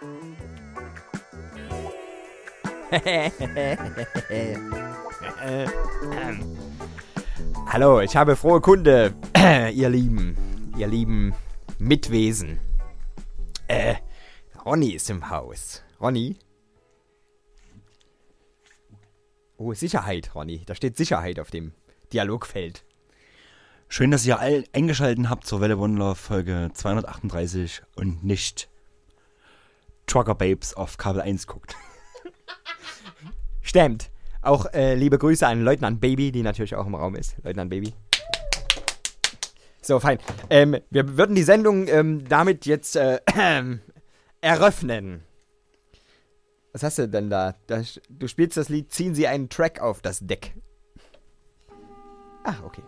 Hallo, ich habe frohe Kunde, ihr Lieben, ihr lieben Mitwesen. Äh, Ronny ist im Haus. Ronny? Oh, Sicherheit, Ronny. Da steht Sicherheit auf dem Dialogfeld. Schön, dass ihr all eingeschaltet habt zur Welle Wonder Folge 238 und nicht Trucker Babes auf Kabel 1 guckt. Stimmt. Auch äh, liebe Grüße an Leutnant Baby, die natürlich auch im Raum ist. Leutnant Baby. So, fein. Ähm, wir würden die Sendung ähm, damit jetzt äh, eröffnen. Was hast du denn da? da? Du spielst das Lied Ziehen Sie einen Track auf das Deck. Ah, okay.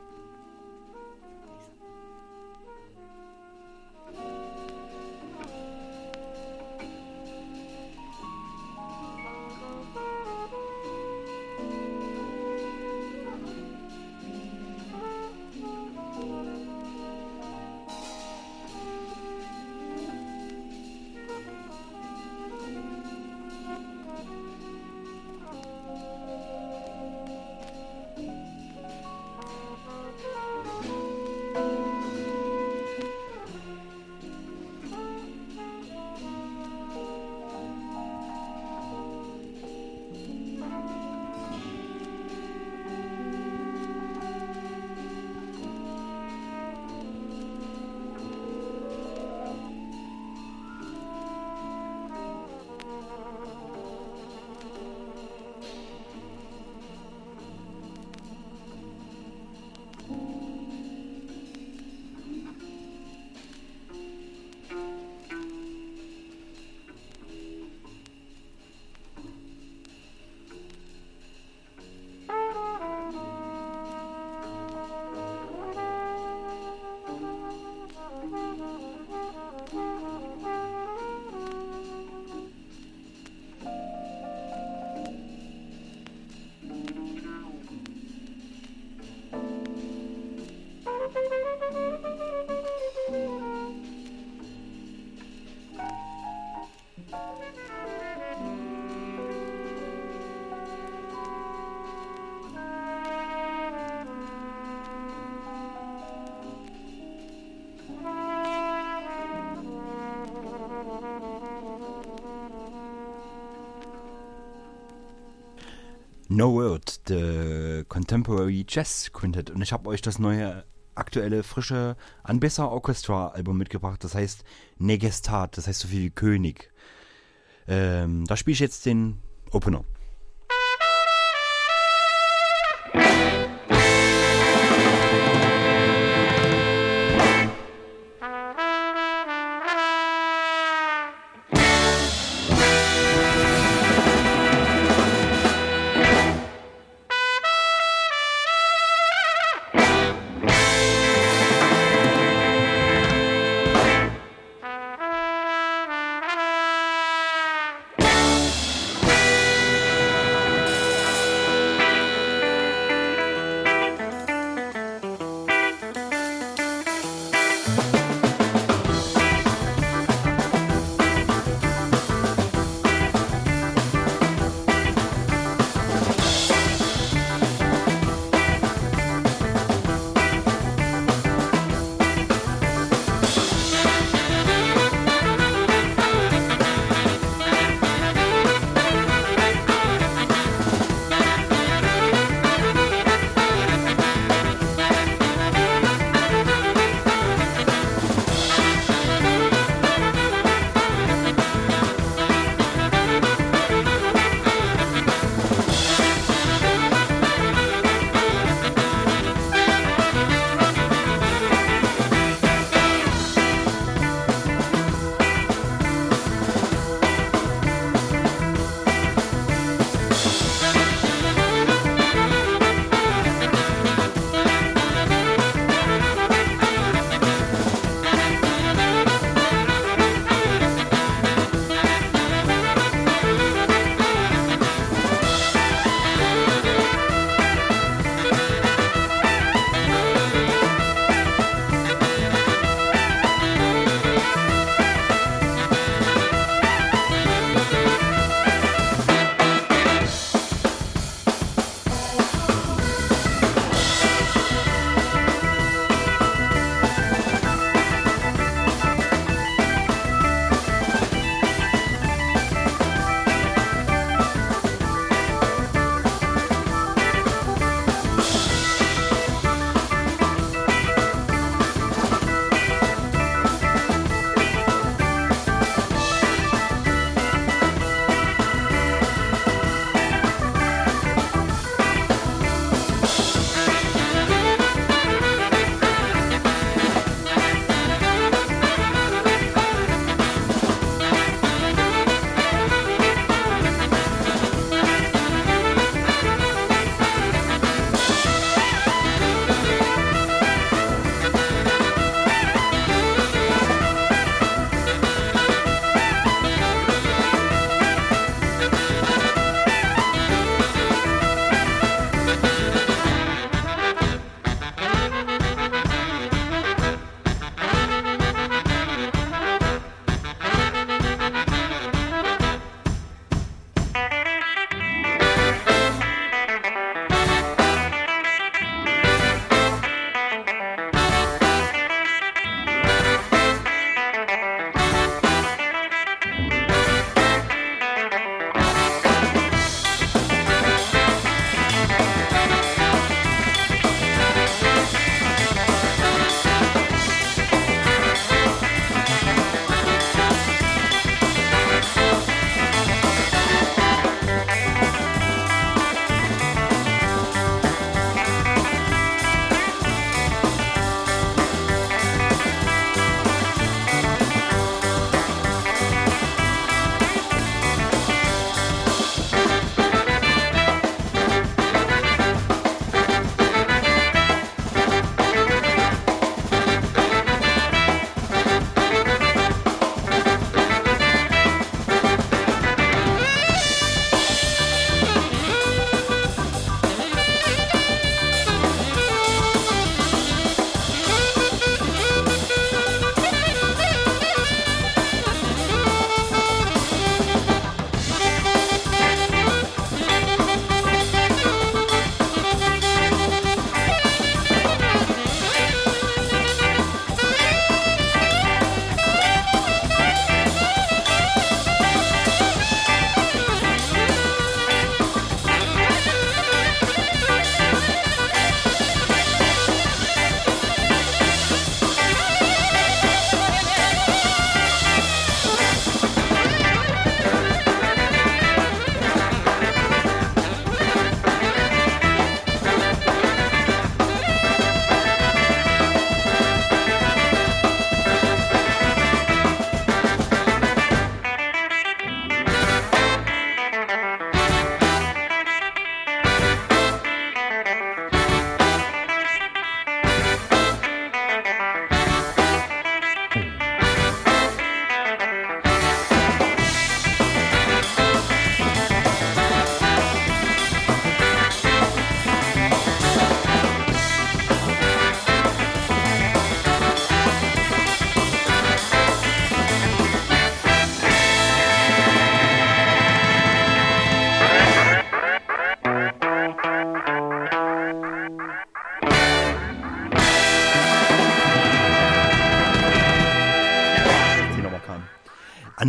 Jazz Quintet. Und ich habe euch das neue, aktuelle, frische Anbesser Orchestra Album mitgebracht. Das heißt Negestat, das heißt so viel wie König. Ähm, da spiele ich jetzt den Opener.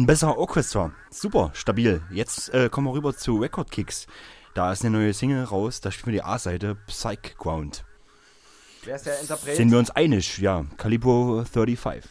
Ein besser Orchestra. Super, stabil. Jetzt äh, kommen wir rüber zu Record Kicks. Da ist eine neue Single raus, da spielen wir die A-Seite Psych Ground. Wer ist der Interpret? Sind wir uns einig? Ja, Calibro 35.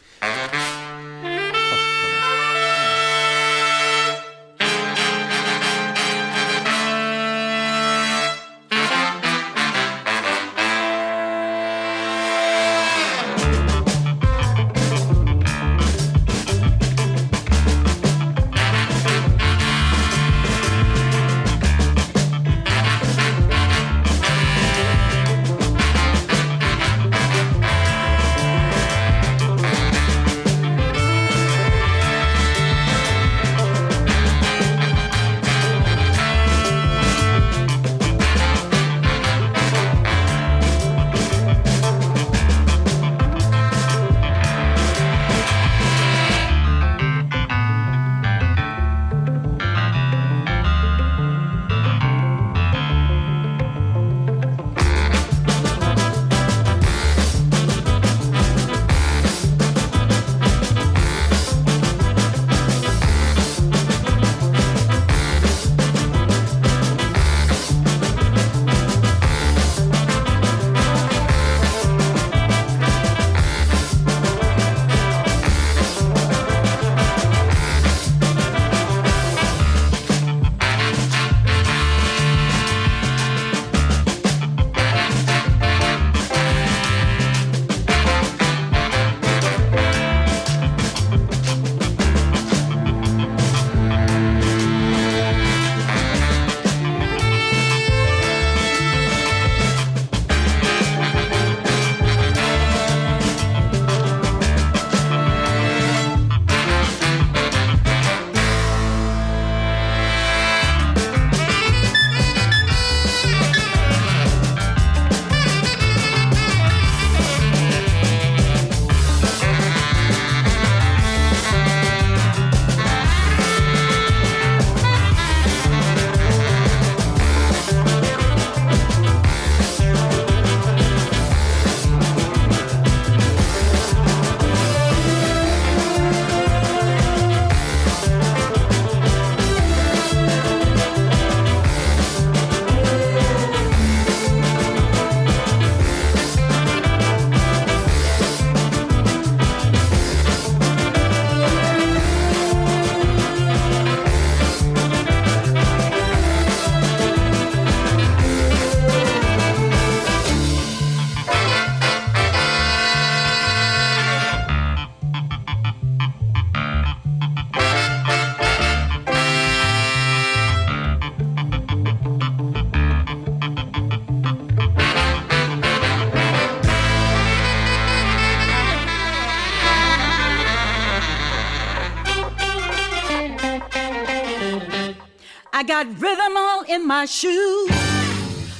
My shoes,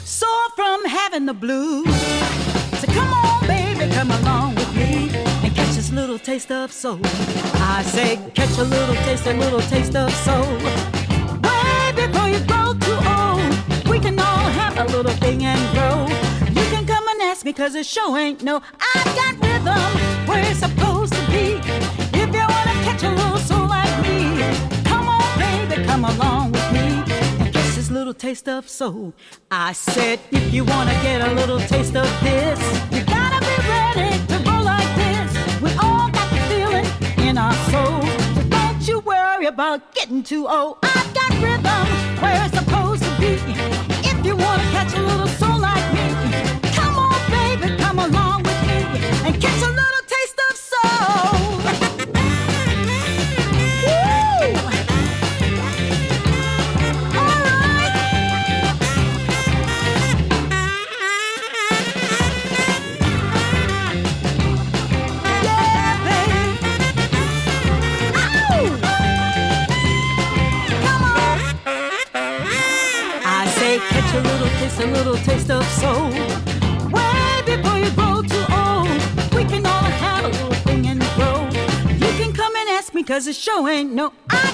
sore from having the blues. So come on, baby, come along with me and catch this little taste of soul. I say, catch a little taste, a little taste of soul. Way before you grow too old, we can all have a little thing and grow. You can come and ask me, cause it sure ain't no. I got rhythm where it's supposed to be. If you wanna catch a little soul like me, come on, baby, come along taste of soul. I said, if you wanna get a little taste of this, you gotta be ready to roll like this. We all got the feeling in our soul. So don't you worry about getting too old. I've got rhythm where a little taste of soul. Way before you grow too old, we can all have a little thing and grow. You can come and ask me, cause it sure ain't no. I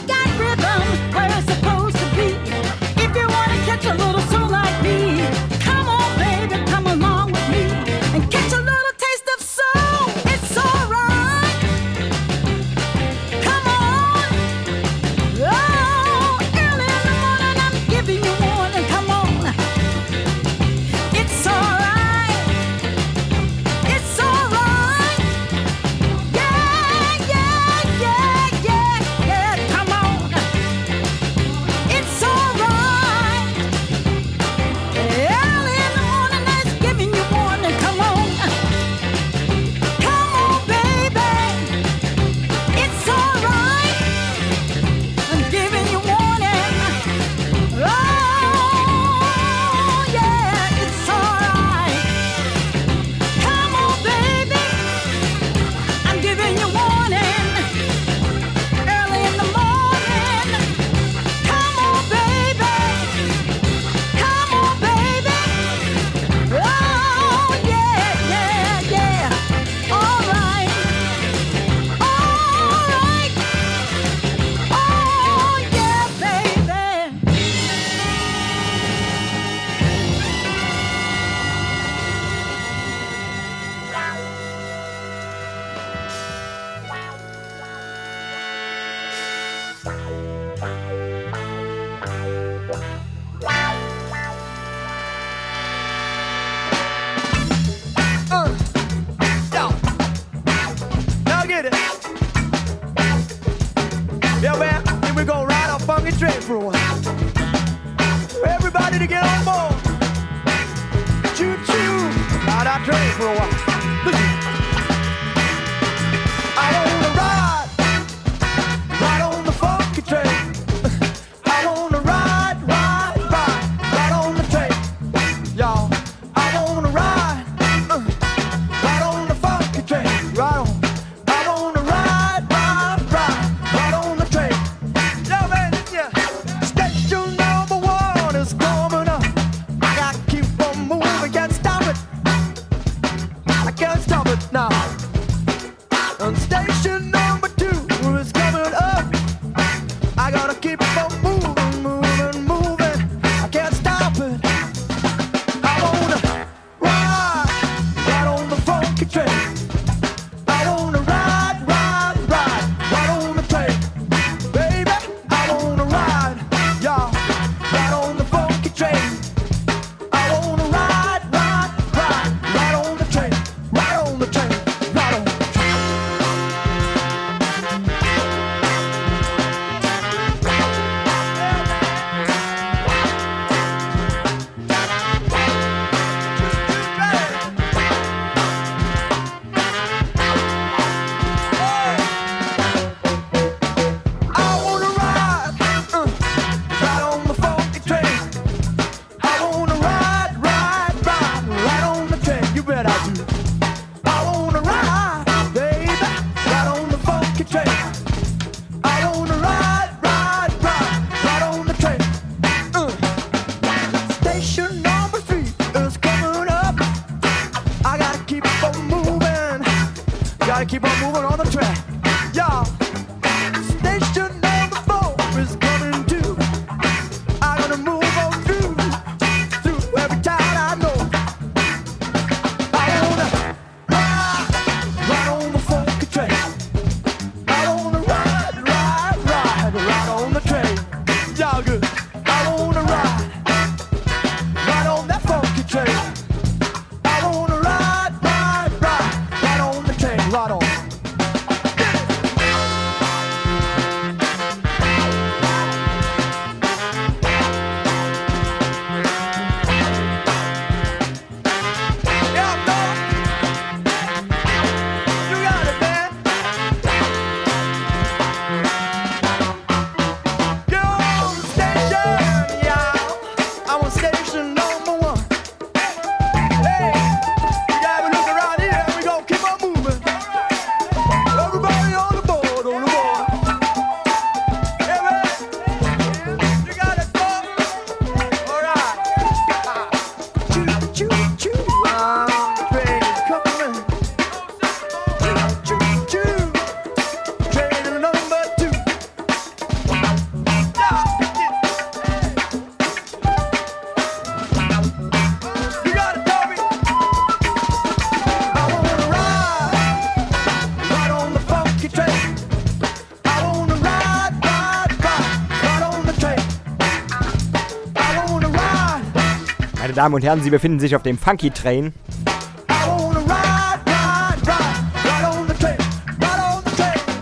Damen und Herren, Sie befinden sich auf dem Funky Train.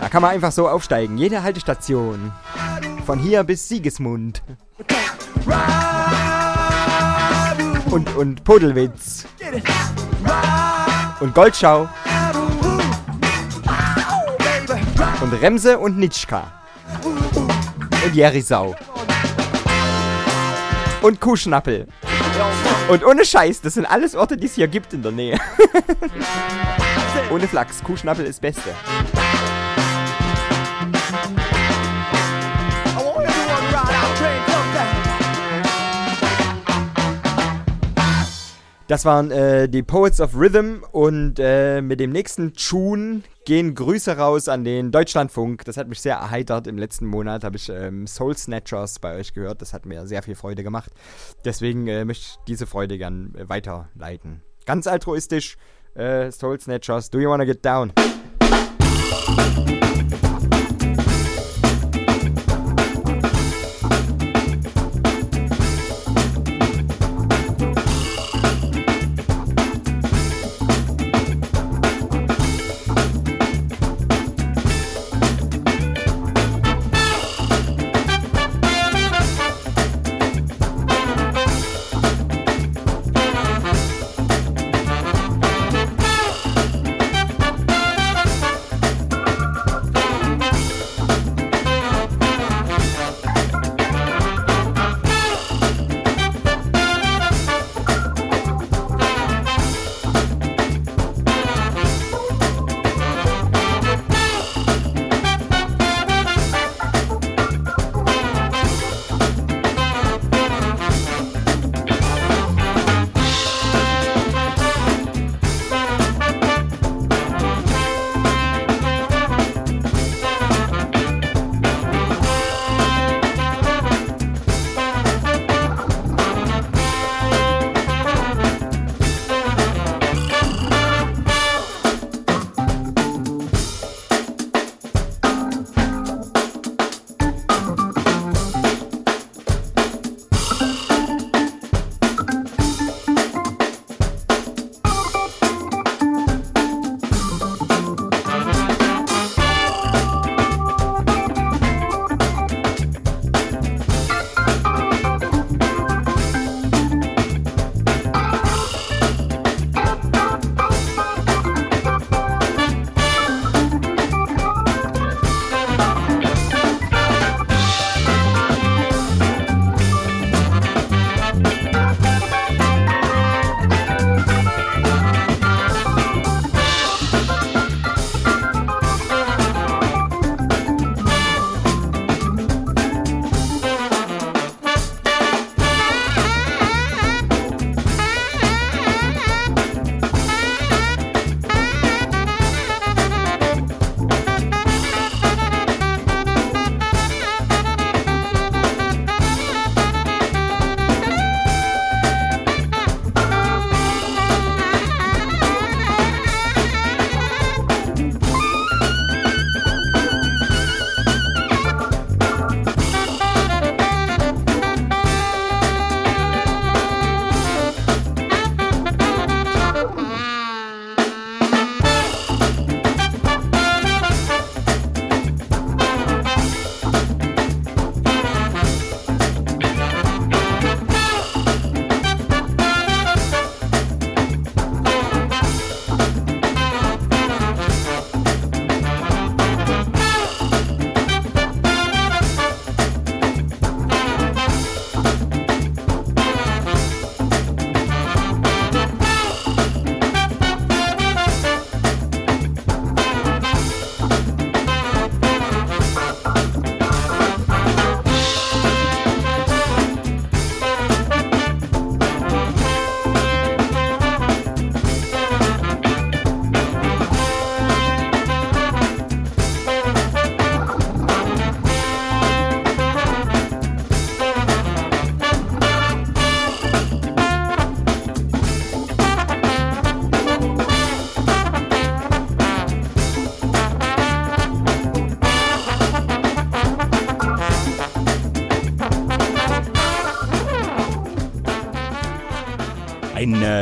Da kann man einfach so aufsteigen. Jede Haltestation. Von hier bis Siegesmund. Und, und Podelwitz. Und Goldschau. Und Remse und Nitschka. Und Jerisau. Und Kuhschnappel. Und ohne Scheiß, das sind alles Orte, die es hier gibt in der Nähe. ohne Flachs, Kuhschnappel ist Beste. Das waren äh, die Poets of Rhythm und äh, mit dem nächsten Tune gehen Grüße raus an den Deutschlandfunk. Das hat mich sehr erheitert. Im letzten Monat habe ich ähm, Soul Snatchers bei euch gehört. Das hat mir sehr viel Freude gemacht. Deswegen äh, möchte ich diese Freude gern äh, weiterleiten. Ganz altruistisch, äh, Soul Snatchers, Do You Wanna Get Down?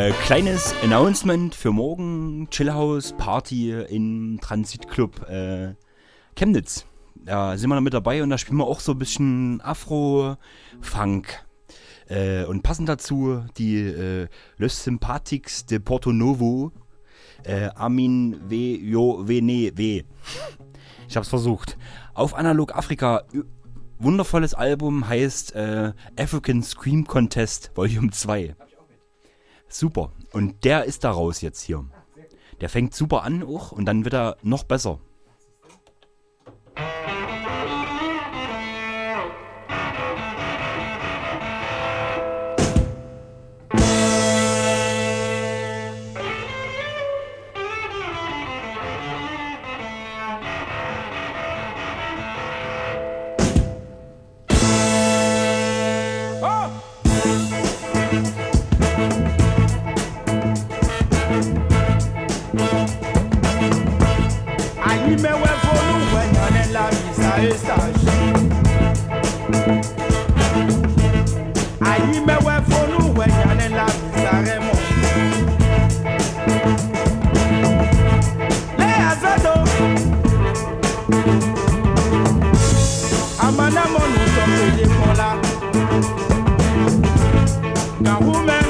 Äh, kleines Announcement für morgen. Chillhouse Party im Transitclub äh, Chemnitz. Da sind wir mit dabei und da spielen wir auch so ein bisschen Afro-Funk. Äh, und passend dazu die äh, Les Sympathiques de Porto Novo. Äh, Amin W. Jo Vene W. Ich hab's versucht. Auf Analog Afrika. Wundervolles Album heißt äh, African Scream Contest Volume 2. Super. Und der ist da raus jetzt hier. Der fängt super an auch und dann wird er noch besser. Ayi mẹ́wẹ́ fọlú wẹ̀yàn ní lamisa estashi. Ayi mẹ́wẹ́ fọlú wẹ̀yàn ní lamisa rẹmọ. Lẹ́yà sẹ́dọ̀. Amanamọ́nù sọ pèlè kọ́lá. Gàwúmẹ́. Àjọ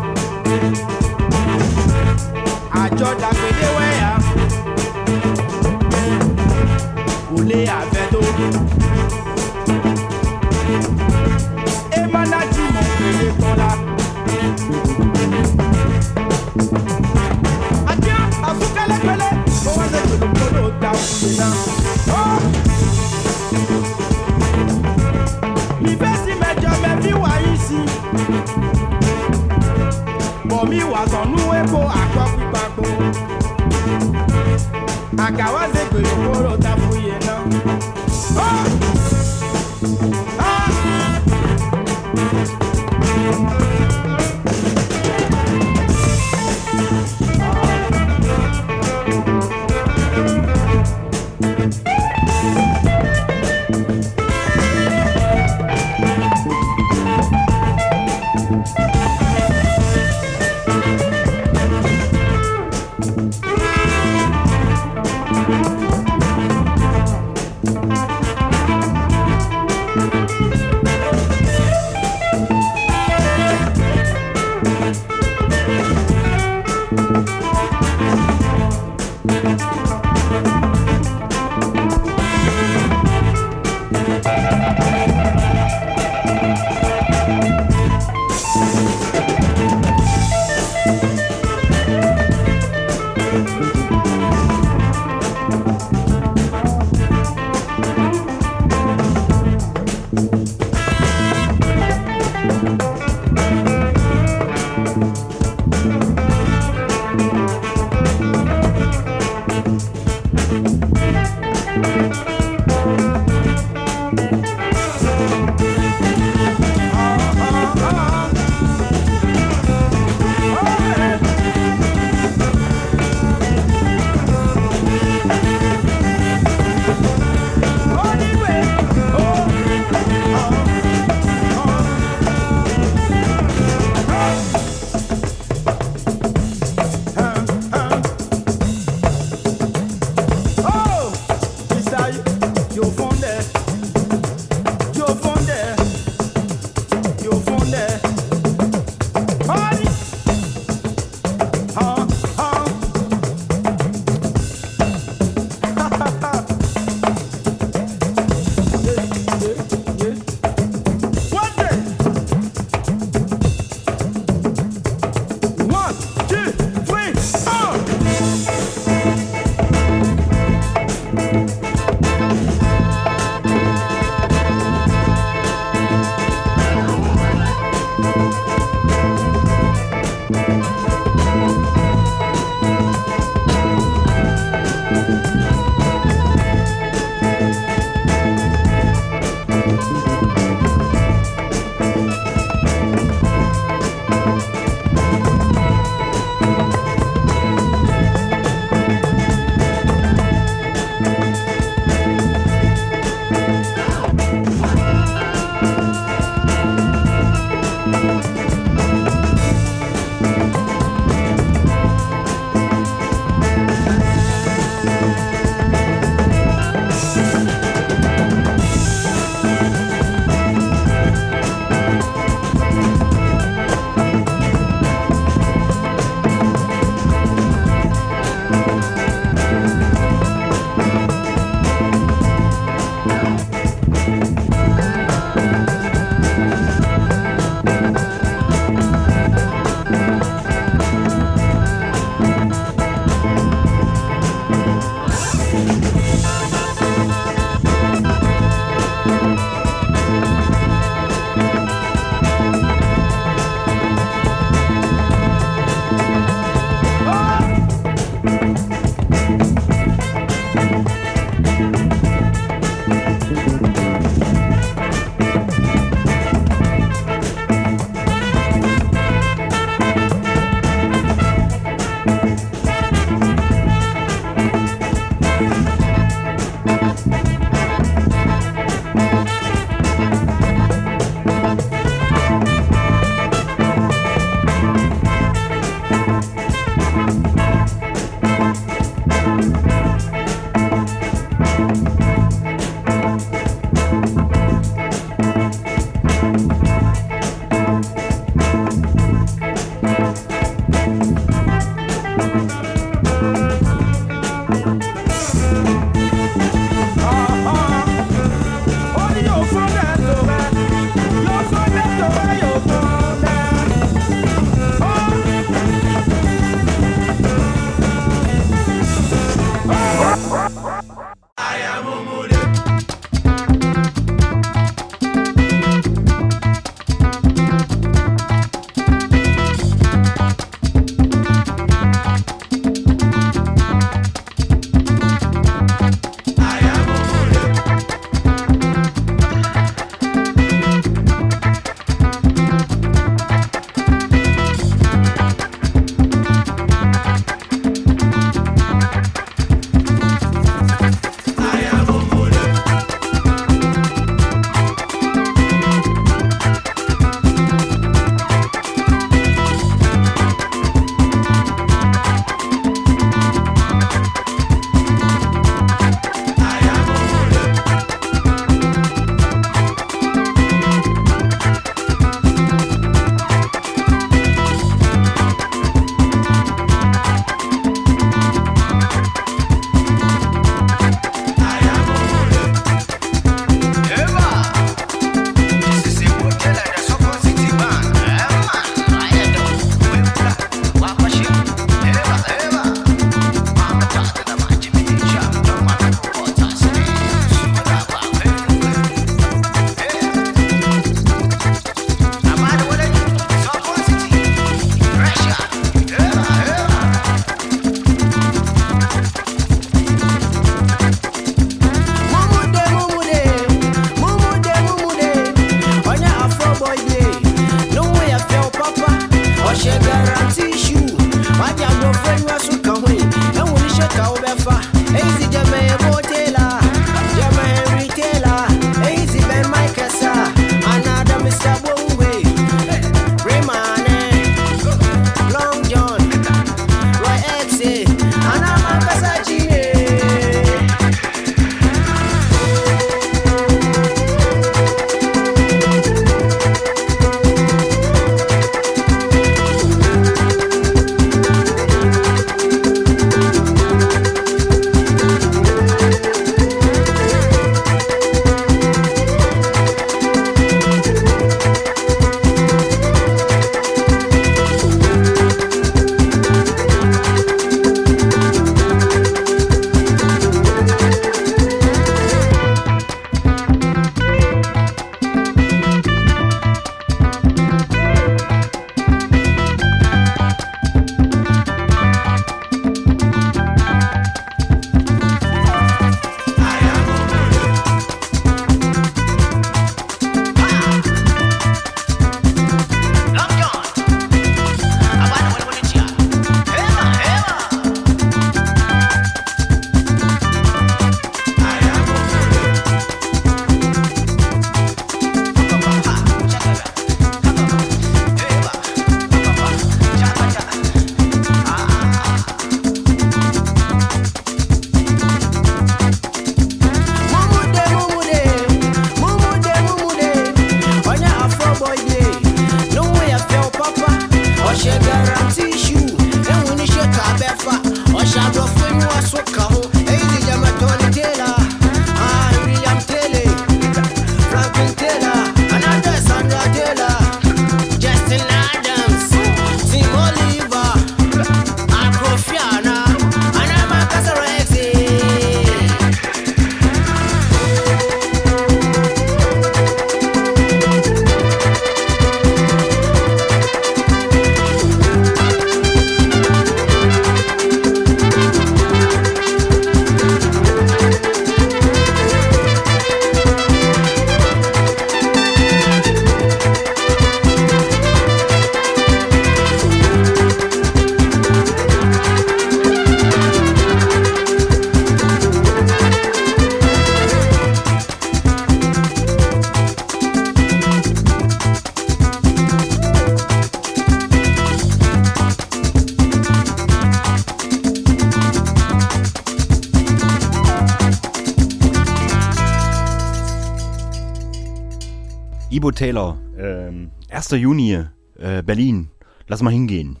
Taylor, ähm, 1. Juni, äh, Berlin. Lass mal hingehen.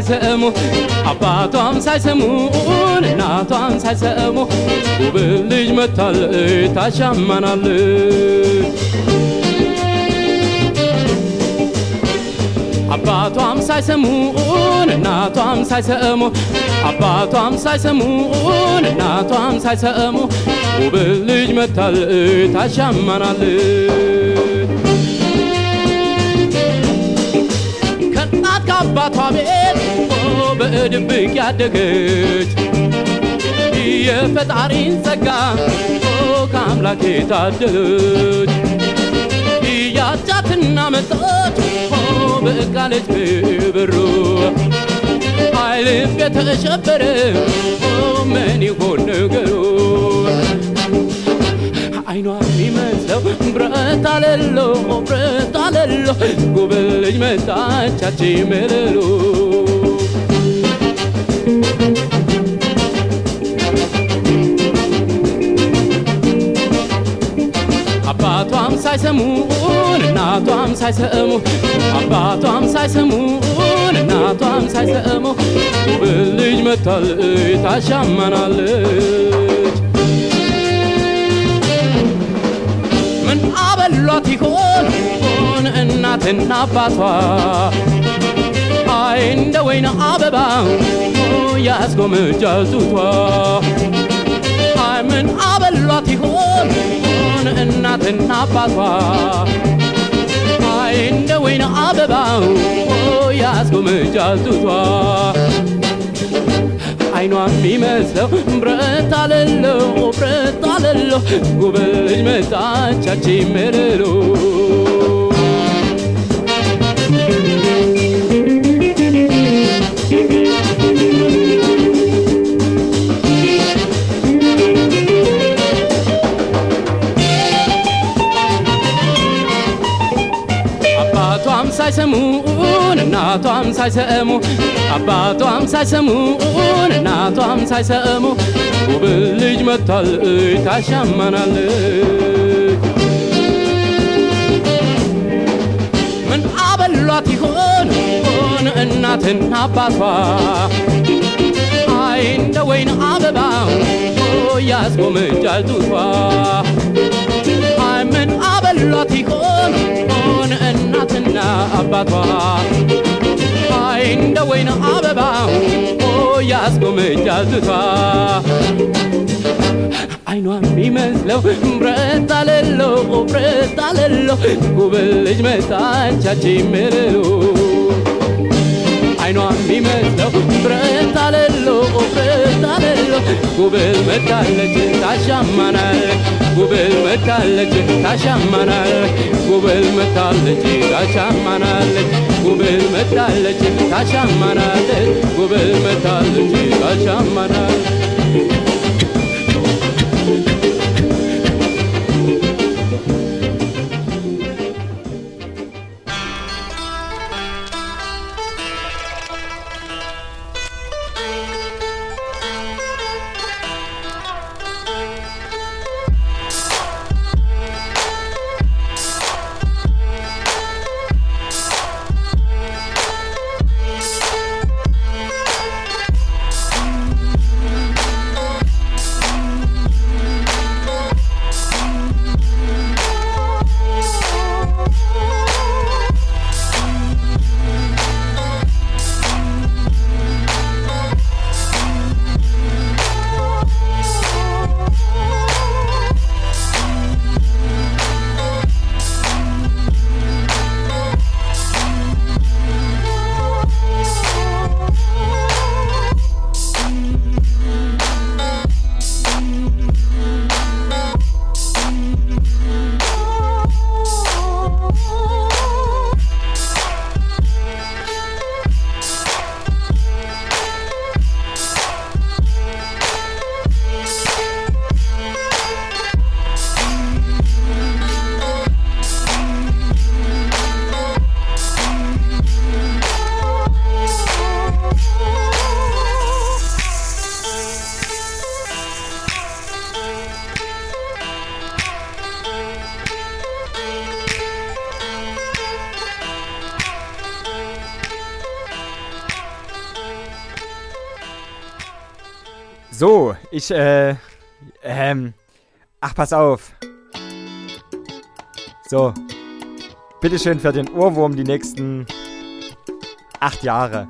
ሳይሰሙ አባቷም ሳይሰሙን እናቷም ሳይሰሙ ውብ ልጅ መታለች ታሻማናለች አባቷም ሳይሰሙን እናቷም ሳይሰሙ አባቷም ሳይሰሙን እናቷም ሳይሰሙ ውብ ልጅ መታለች ታሻማናለች ከእናት ከአባቷ ቤት በድብቅ ያደገች የፈጣሪን ጸጋ ከአምላክ የታደለች እያጫትና መጣች በቃለች በብሩ አይልብ የተሸበረ ምን ይሆን ነገሩ? አይኗ የሚመስለው ብረት አለሎ ብረት አለሎ ጉብል ልጅ መጣቻች ምልሉ አባቷም ሳይሰሙን እናቷም ሳይሰሙ አባቷም ሳይሰሙን እናቷም ሳይሰሙ ጉብል ልጅ መታለች ታሻማናለች ምን አበሏት ይሆን? ሆን እናትና አባቷ እንደ ወይን አበባ ያስጎመጃል ጡቷ አይ ምን አበሏት ይሆን ሆን እናትና አባቷ አይ እንደ ወይን አበባ ያስጎመጃል ጡቷ አይኗ የሚመስለው ብረት አለለው ብረት አለለው ጉብል ልጅ መጣቻች ምልሉ ሳይሰሙን እናቷም ሳይሰሙ አባቷም ሳይሰሙን እናቷም ሳይሰሙ ውብል ልጅ መታለች ታሻማናለች ምን አበሏት ይሆን ሆን እናትና አባቷ? አይ እንደ ወይን አበባ ያስጎመጃል ጡቷ አይ ምን አበሏት ይሆን ሆን አባቷ አይ እንደ ወይን አበባ ያስጎመጃል ጡቷ አይኗ የሚመስለው ብረት አለሎ ብረት አለሎ ጉብል ልጅ መጣቻች ምልሉ አይኗ የሚመስለው ብረት አለሎ ብረት አለሎ ጉብል መታለች ታሻማናለች ጉብል መታለች ታሻማናለች ጉብል መታለች ታሻማናለች ጉብል መታለች ታሻማናለች ጉብል መታለች ታሻማናለች ich, äh, ähm, ach, pass auf. So, bitteschön für den Ohrwurm die nächsten acht Jahre.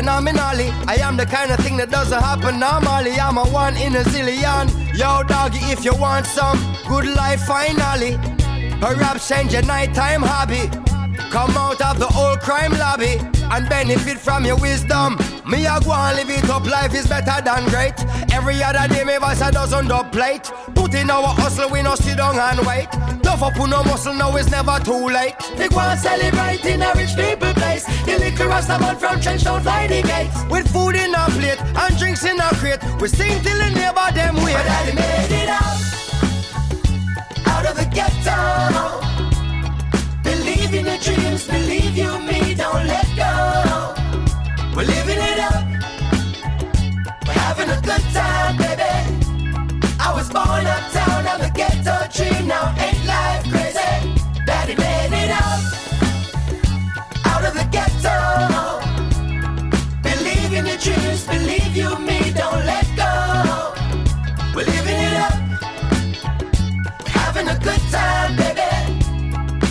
Phenomenally. I am the kind of thing that doesn't happen normally. I'm a one in a zillion. Yo, doggy, if you want some good life, finally. Perhaps change your nighttime hobby. Come out of the old crime lobby and benefit from your wisdom. Me a go and live it up, life is better than great. Every other day me voice a dozen dub plate. Put in our hustle, we no sit down and wait. Tough up no muscle, now it's never too late. They go and celebrate in a rich people place. The liquor rasta man from Trenchtown fly the gates. With food in a plate and drinks in a crate. We sing till the neighbor them wait. My daddy made it out, out of the ghetto. Believe in your dreams, believe you me, don't let go. We're living it up, we're having a good time, baby. I was born uptown, now the ghetto dream, now Dreams, believe you me, don't let go. We're living it up, having a good time, baby.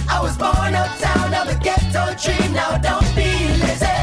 I was born uptown, now the ghetto dream, now don't be lazy.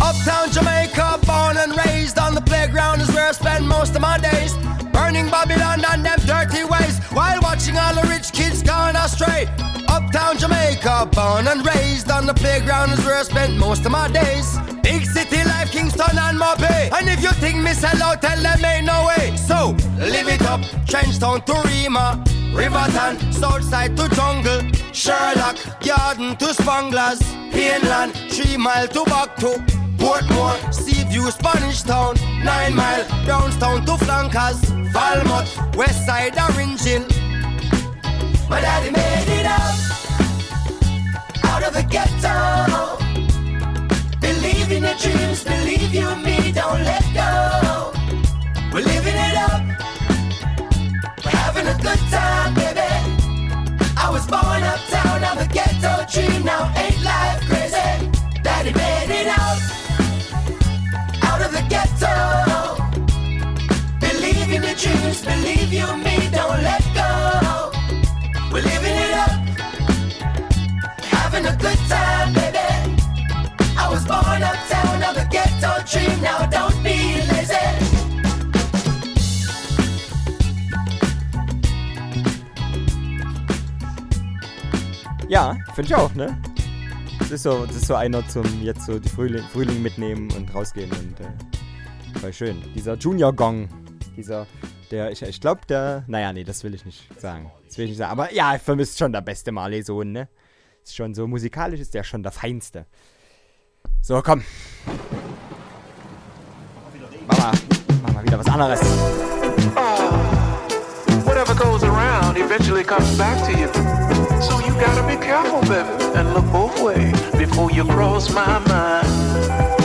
Uptown Jamaica, born and raised on the playground is where I spend most of my days. Burning Babylon and them dirty ways while watching all the rich kids gone astray. Uptown Jamaica, born and raised on the playground is where I spent most of my days. Big city life, Kingston and Mobay. And if you think me sell out, tell them ain't no way. So, live it up, Trenchtown to Rema, Riverton, Southside to Jungle, Sherlock, Garden to Spanglers, Pineland, Three Mile to Baku, Portmore, Seaview, Spanish Town, Nine Mile, Brownstown to Flankers, Falmouth, West Side, Orange Hill. My daddy made it out of the ghetto. Believe in your dreams, believe you me, don't let go. We're living it up, we're having a good time, baby. I was born uptown, now the ghetto dream, now ain't life crazy. Daddy made it out, out of the ghetto. Believe in your dreams, believe you me, don't let go. We're living it up, Ja, finde ich auch, ne? Das ist so, das ist so einer zum jetzt so die Frühling, Frühling mitnehmen und rausgehen und äh, voll schön. Dieser Junior Gong, dieser, der, ich, ich glaube, der, naja, nee, das will ich nicht sagen. Das will ich nicht sagen. Aber ja, mich ist schon der beste Marley-Sohn, ne? Schon so musikalisch, ist der schon der feinste. So, komm. Mach mal, mach mal wieder was anderes. Whatever goes around eventually comes back to you. So you gotta be careful, baby, and look both ways before you cross my mind.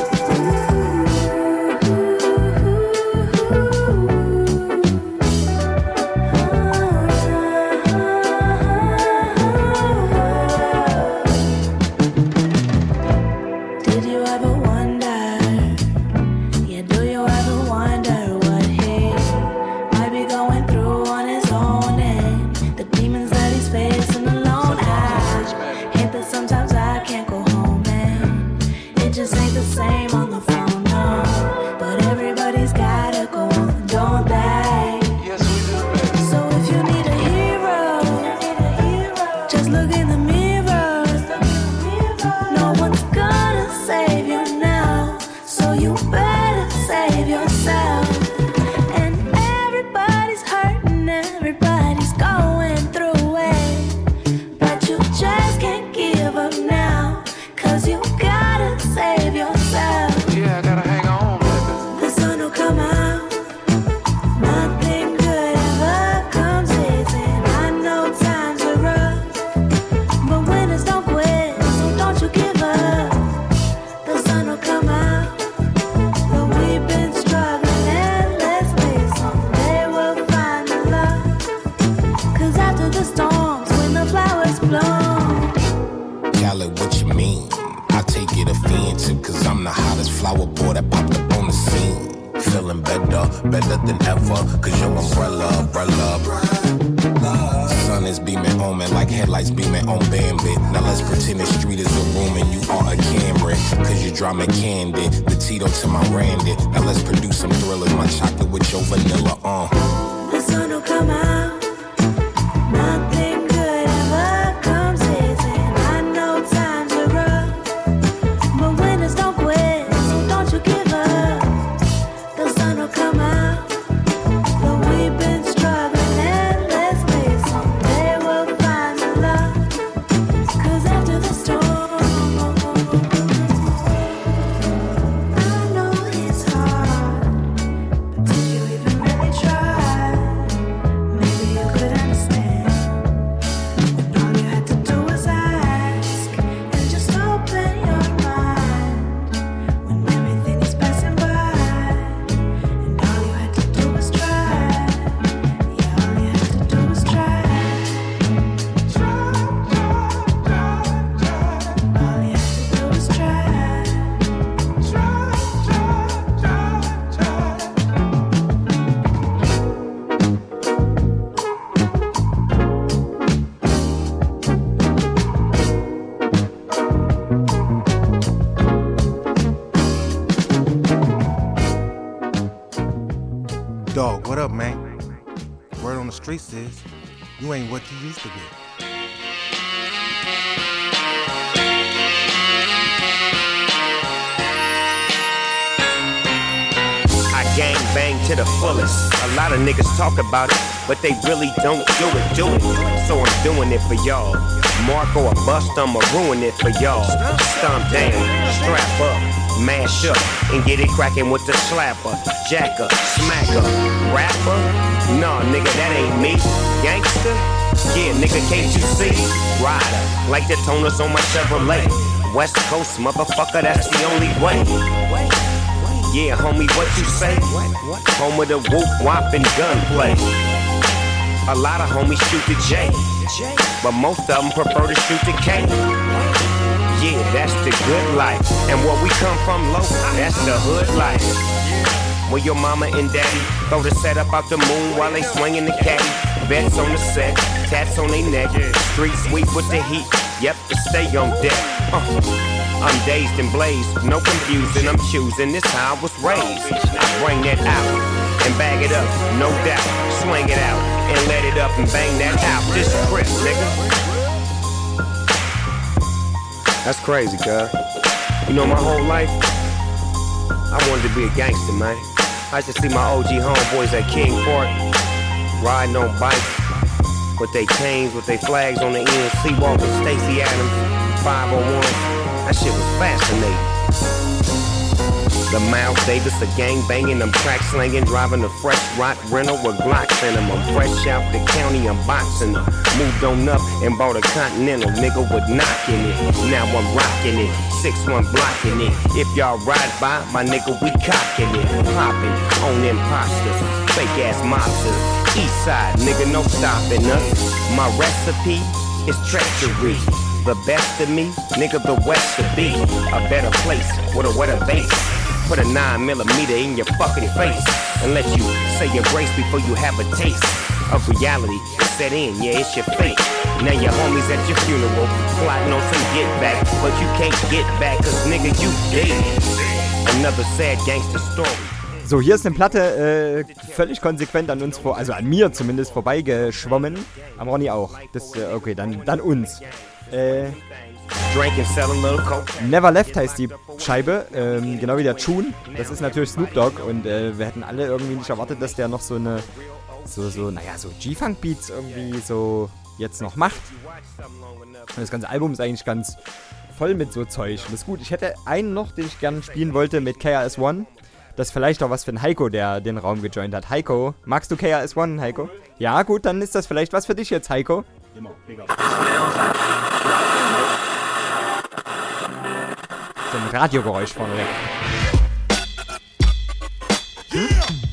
Better than ever. Cause your umbrella, umbrella. Sun is beaming on me like headlights beaming on Bambit. Now let's pretend the street is a room and you are a Cameron. Cause you drama candy, the Tito to my Randy. Now let's produce some thrillers, my chocolate with your vanilla, uh. Talk about it, but they really don't do it, do it. So I'm doing it for y'all. Marco a bust, I'ma ruin it for y'all. Stomp down, strap up, mash up, and get it cracking with the slapper, jacker, smacker, rapper. Nah, nigga, that ain't me. Gangster? Yeah, nigga, can't you see? Rider, like the toners on my Chevrolet. West Coast, motherfucker, that's the only way. Yeah, homie, what you say? Home of the whoop, whop, and gunplay. A lot of homies shoot the J, but most of them prefer to shoot the K. Yeah, that's the good life. And where we come from, low, that's the hood life. Where your mama and daddy throw the set up out the moon while they swinging the caddy. Vets on the set, tats on their neck. Street sweep with the heat, yep, to stay on deck. Uh. I'm dazed and blazed, no confusing. I'm choosing this how I was raised. I bring that out and bag it up, no doubt. Swing it out and let it up and bang that out. This Chris, nigga. That's crazy, cuz. You know, my whole life, I wanted to be a gangster, man. I used to see my OG homeboys at King Park riding on bikes with their canes, with their flags on the end. Seawalker, Stacy Adams, 501. That shit was fascinating. The Miles Davis, the gang banging, them crack slanging, driving a fresh rock rental with Glocks in them. I'm fresh out the county, I'm boxing them. Moved on up and bought a Continental, nigga with knocking it. Now I'm rocking it, 6-1 blocking it. If y'all ride by, my nigga, we cocking it. Popping on imposters, fake ass mobsters. East side, nigga, no stopping us. My recipe is treachery. The best of me, nigga, the west to be. A better place with a wetter base. Put a 9 millimeter in your fucking face and let you say your grace before you have a taste of reality. Set in, yeah, it's your fate. Now your homies at your funeral plotting on some get back, but you can't get back, cause nigga, you dead. Another sad gangster story. So, hier ist eine Platte äh, völlig konsequent an uns vor, also an mir zumindest vorbeigeschwommen. Am Ronny auch. Das, äh, okay, dann, dann uns. Äh. Never Left heißt die Scheibe, ähm, genau wie der Tune. Das ist natürlich Snoop Dogg und äh, wir hätten alle irgendwie nicht erwartet, dass der noch so eine, so, so, naja, so G-Funk-Beats irgendwie so jetzt noch macht. Und das ganze Album ist eigentlich ganz voll mit so Zeug. Und das ist gut. Ich hätte einen noch, den ich gerne spielen wollte mit KRS-One. Das ist vielleicht auch was für den Heiko, der den Raum gejoint hat. Heiko, magst du KRS-One, Heiko? Ja, gut, dann ist das vielleicht was für dich jetzt, Heiko. So dem Radiogeräusch vorne weg. Yeah!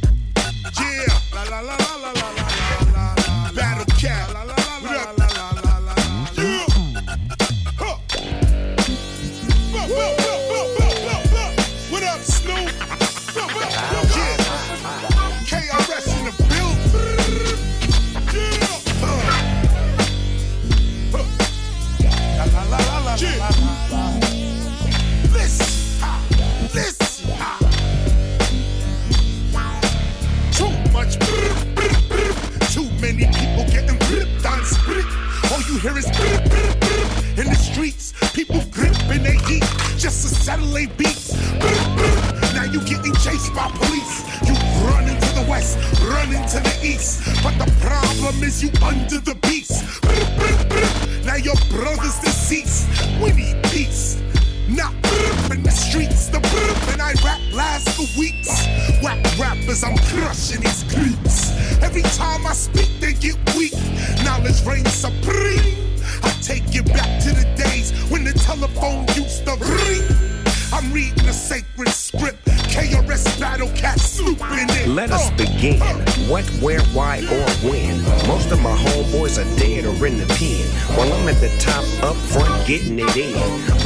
hear is in the streets. People gripping they heat just to settle their beats. Now you getting chased by police. You run into the west, run into the east. But the problem is you under the beast. Now your brother's deceased. We need peace, not in the streets, the brr and I rap last for weeks. Whack rappers, I'm crushing these creeps. Every time I speak, they get weak. Knowledge reigns supreme. I take you back to the days when the telephone used to ring. I'm reading a sacred script. KRS Battlecat slooping it. Let us uh, begin. Uh. What, where, why, or when? Most of my homeboys are dead or in the pen. While I'm at the top, up front, getting it in.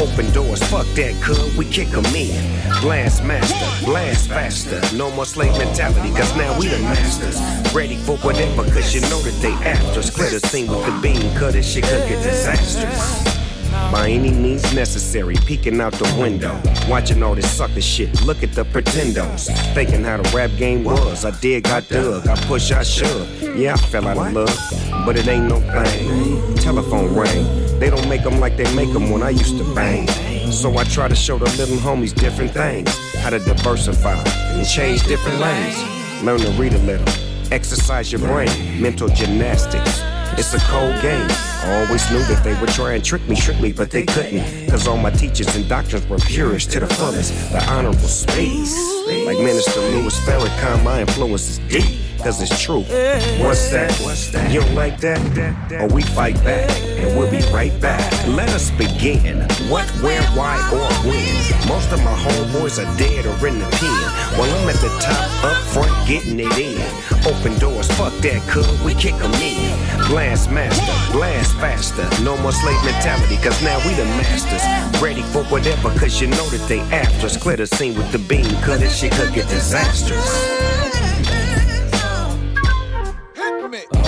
Open doors, fuck that, cuz we kick 'em in. Blast master, blast faster. No more slave mentality, cause now we the masters. Ready for whatever, cause you know that they after us. Clear the scene with the bean cutter, shit could get disastrous. By any means necessary, peeking out the window, watching all this sucker shit. Look at the pretendos, thinking how the rap game was. I dig, I dug, I push, I shove. Yeah, I fell out of love, but it ain't no thing. Telephone rang, they don't make them like they make them when I used to bang. So I try to show the little homies different things, how to diversify and change different lanes. Learn to read a little, exercise your brain, mental gymnastics. It's a cold game. Always knew that they would try and trick me, trick me, but they couldn't. Cause all my teachers and doctrines were purest to the fullest. The honorable space. Like Minister Louis Farrakhan, my influence is deep. Cause it's true. What's that? What's that? You don't like that? Or we fight back, and we'll be right back. Let us begin. What, where, why, or when? Most of my homeboys are dead or in the pen. While I'm at the top, up front, getting it in. Open doors, fuck that, cuz we kick 'em in. Blast master, blast faster. No more slave mentality, cause now we the masters. Ready for whatever, cause you know that they after us. Clear the scene with the beam, cause this shit could get disastrous. You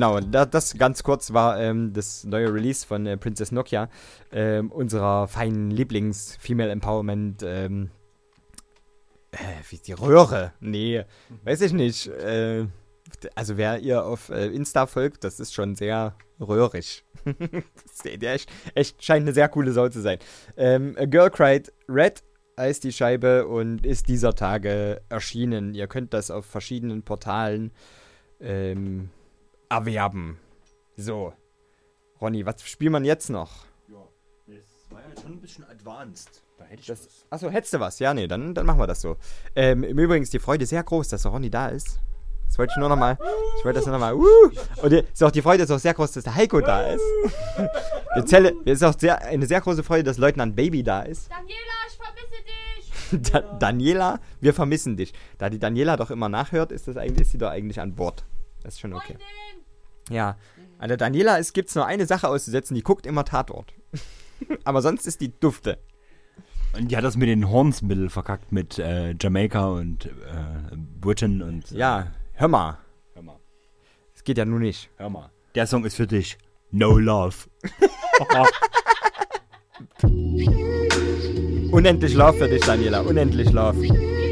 genau, da, das ganz kurz war ähm, das neue Release von äh, Princess Nokia, ähm, unserer feinen Lieblings-Female Empowerment, ähm, äh, wie die Röhre? Nee, weiß ich nicht. Äh, also wer ihr auf äh, Insta folgt, das ist schon sehr röhrig. der echt, echt scheint eine sehr coole Sau zu sein. Ähm, A Girl Cried Red heißt die Scheibe und ist dieser Tage erschienen. Ihr könnt das auf verschiedenen Portalen ähm, erwerben. So. Ronny, was spielt man jetzt noch? Das war ja schon ein bisschen advanced. Da hätte ich Das, achso, hättest du was? Ja, nee, dann, dann machen wir das so. Ähm, Im Übrigen ist die Freude sehr groß, dass der Ronny da ist. Das wollte ich nur nochmal. Ich wollte das nur nochmal. Uh, und die, ist auch, die Freude ist auch sehr groß, dass der Heiko da ist. Wir es ist auch sehr, eine sehr große Freude, dass Leutnant Baby da ist. Daniela, ich vermisse dich. Da, Daniela, wir vermissen dich. Da die Daniela doch immer nachhört, ist, das eigentlich, ist sie doch eigentlich an Bord. Das ist schon okay. Ja. An der Daniela gibt es nur eine Sache auszusetzen, die guckt immer Tatort. Aber sonst ist die dufte. Und die hat das mit den Hornsmittel verkackt, mit äh, Jamaika und äh, Britain und. Ja, hör mal. Hör mal. Das geht ja nun nicht. Hör mal. Der Song ist für dich. No Love. Unendlich Love für dich, Daniela. Unendlich Love.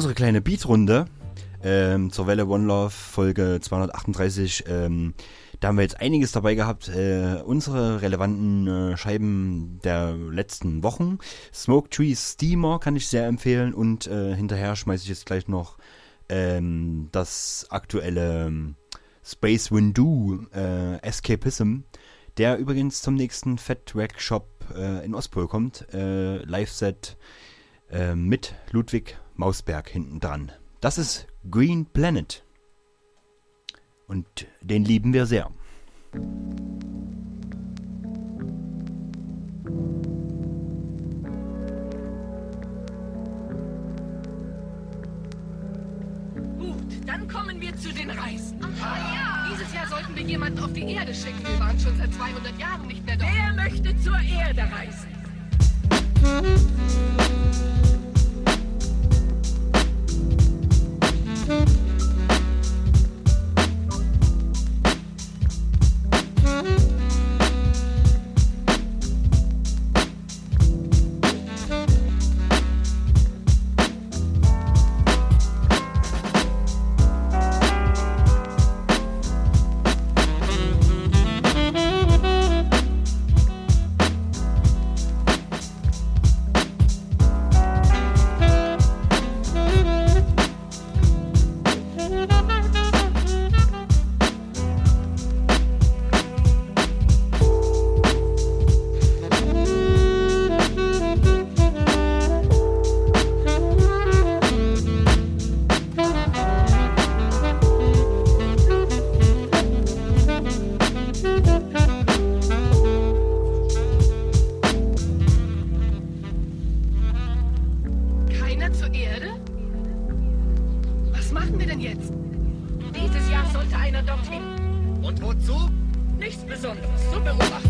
unsere kleine Beatrunde ähm, zur Welle One Love Folge 238. Ähm, da haben wir jetzt einiges dabei gehabt. Äh, unsere relevanten äh, Scheiben der letzten Wochen. Smoke Tree Steamer kann ich sehr empfehlen. Und äh, hinterher schmeiße ich jetzt gleich noch ähm, das aktuelle ähm, Space Windu äh, Escapism, der übrigens zum nächsten Fat Rack Shop äh, in Ostpol kommt. Äh, Live-Set mit Ludwig Mausberg hinten dran. Das ist Green Planet. Und den lieben wir sehr. Dann kommen wir zu den Reisen. Dieses Jahr sollten wir jemanden auf die Erde schicken. Wir waren schon seit 200 Jahren nicht mehr dort. Wer möchte zur Erde reisen? Keiner nichts Besonderes zu beobachten.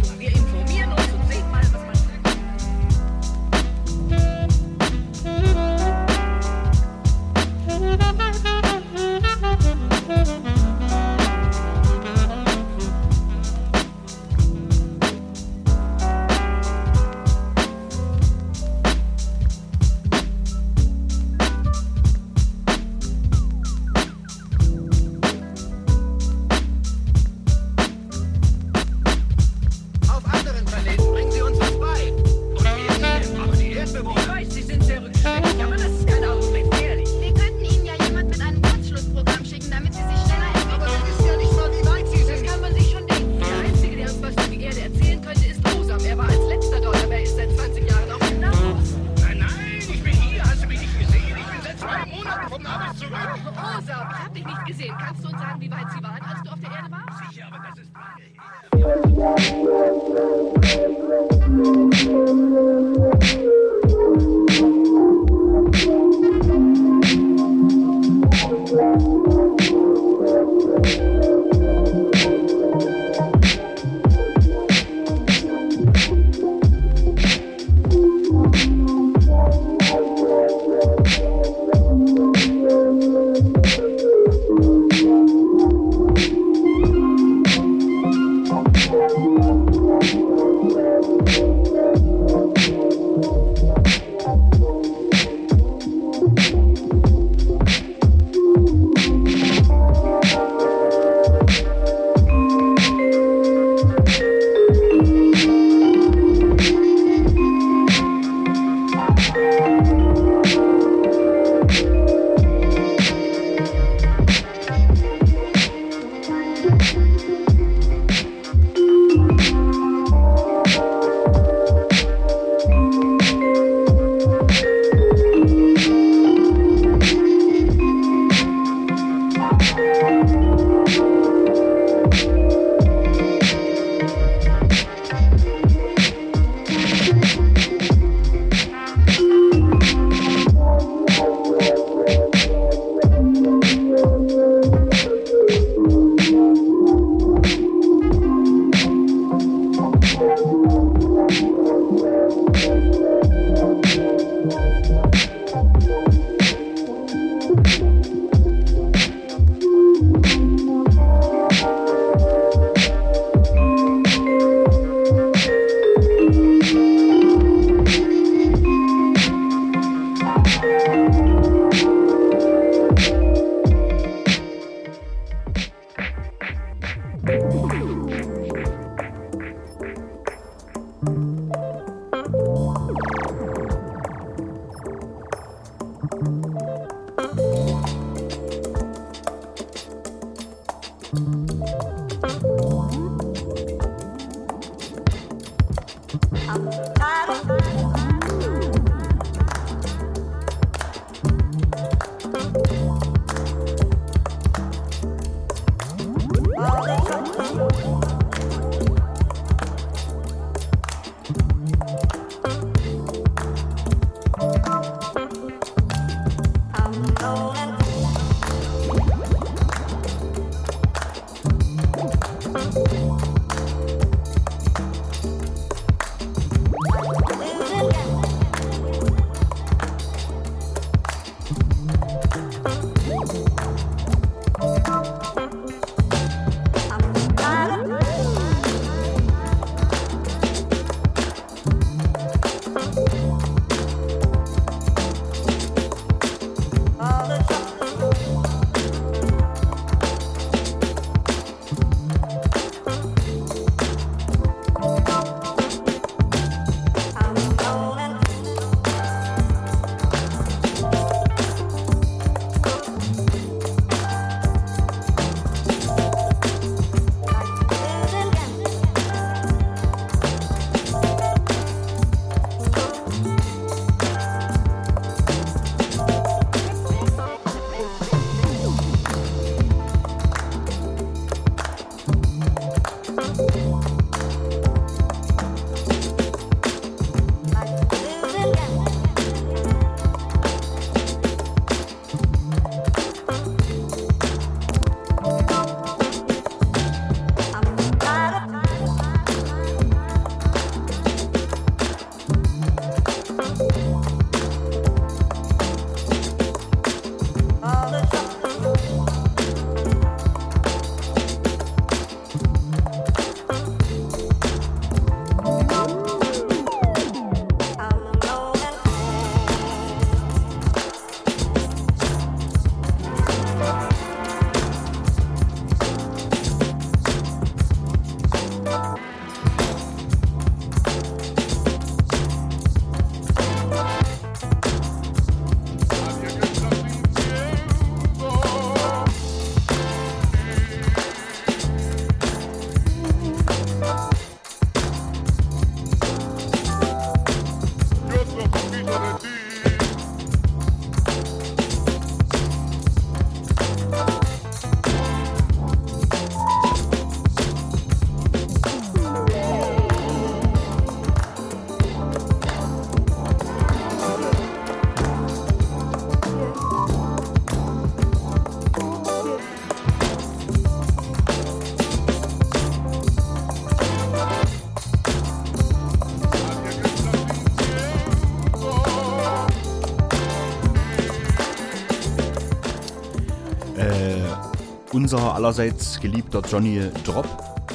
Unser allerseits geliebter Johnny Drop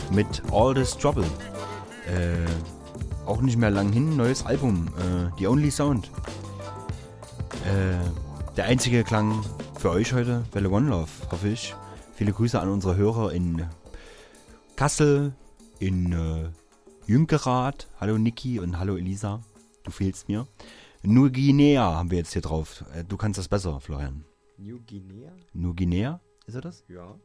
mit All This Trouble. Äh, auch nicht mehr lang hin, neues Album, äh, The Only Sound. Äh, der einzige Klang für euch heute, Welle One Love, hoffe ich. Viele Grüße an unsere Hörer in Kassel, in äh, Jünkerath. Hallo Niki und hallo Elisa, du fehlst mir. Nur Guinea haben wir jetzt hier drauf. Äh, du kannst das besser, Florian. New Guinea? Nur Guinea? 있어요.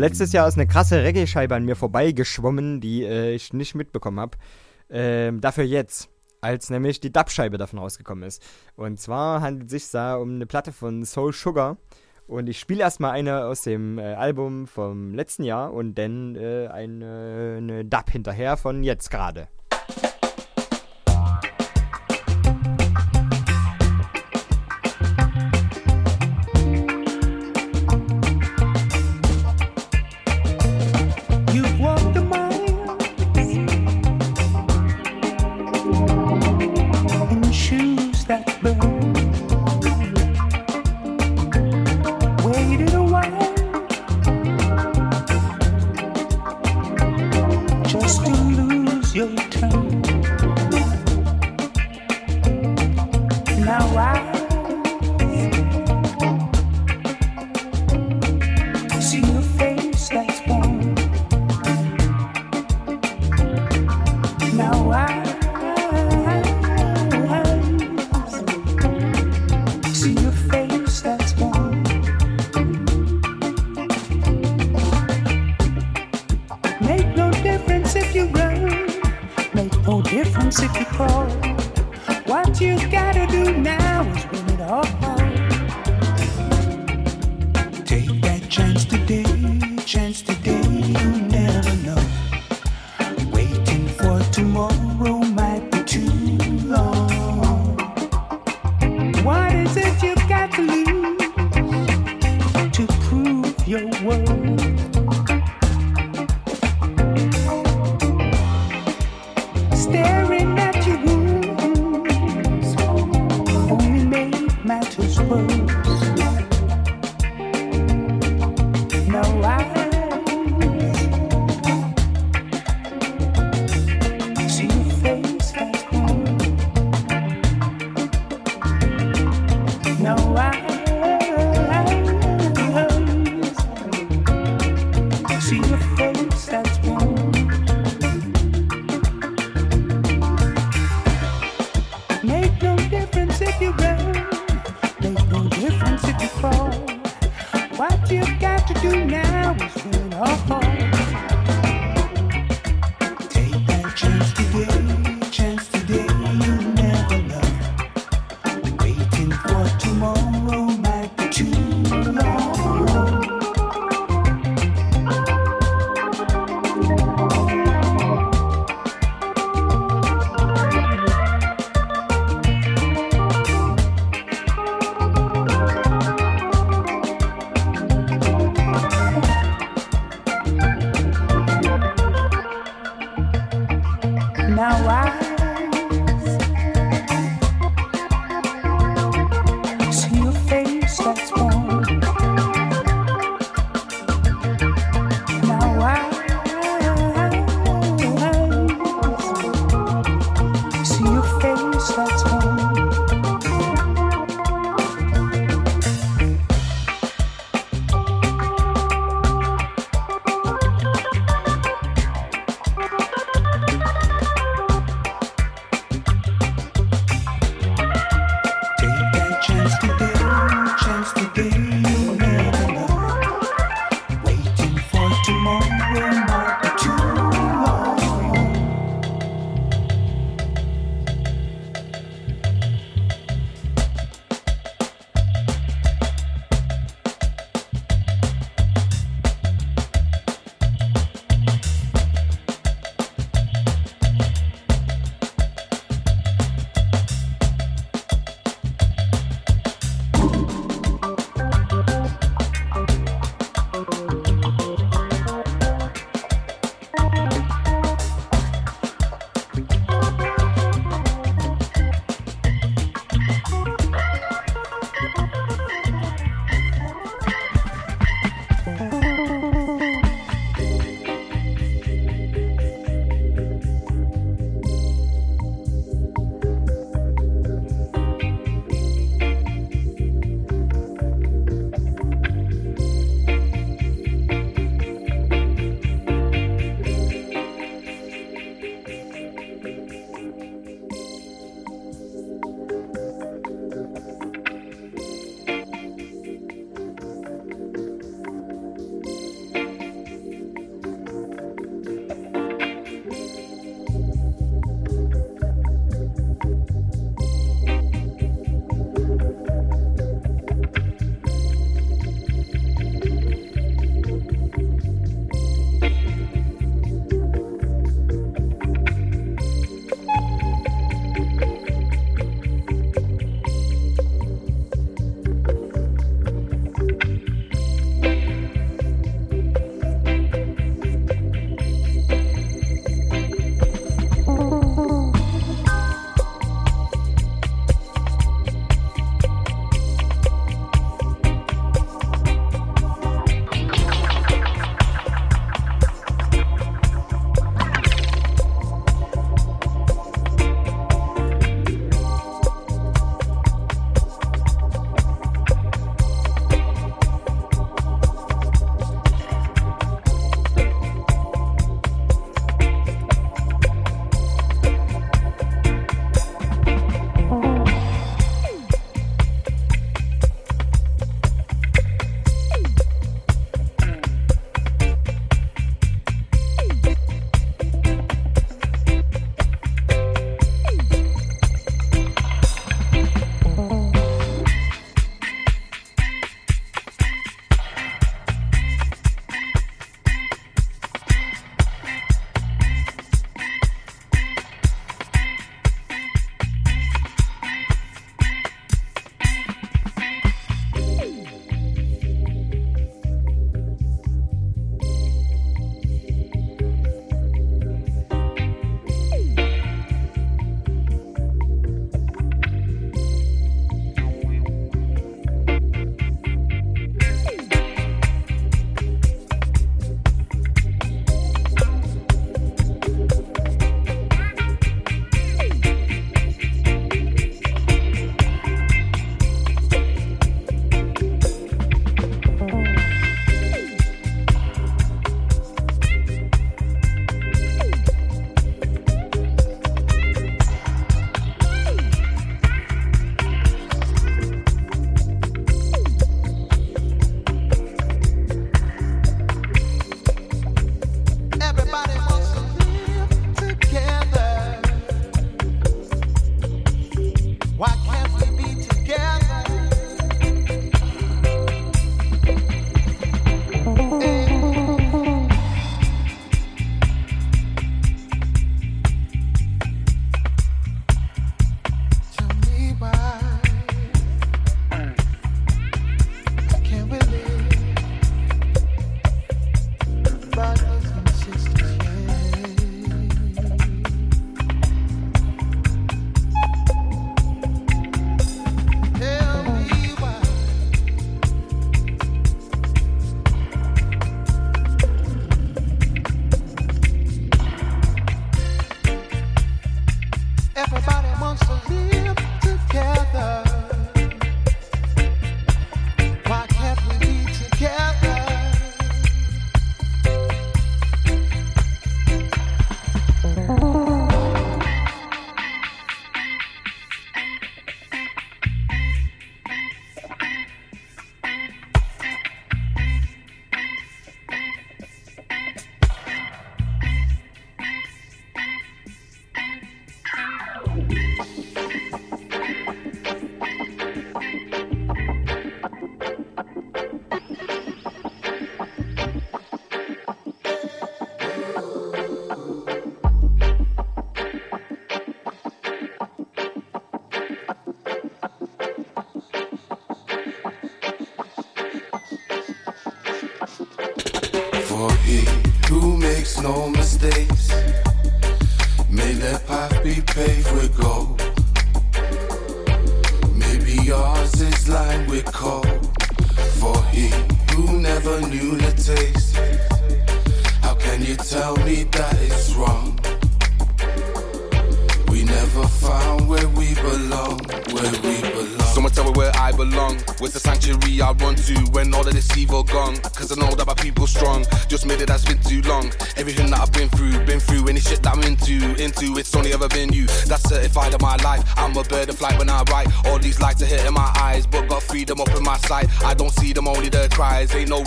Letztes Jahr ist eine krasse Reggae-Scheibe an mir vorbeigeschwommen, die äh, ich nicht mitbekommen habe. Ähm, dafür jetzt, als nämlich die Dub-Scheibe davon rausgekommen ist. Und zwar handelt es sich da um eine Platte von Soul Sugar. Und ich spiele erstmal eine aus dem äh, Album vom letzten Jahr und dann äh, eine, eine Dub hinterher von jetzt gerade.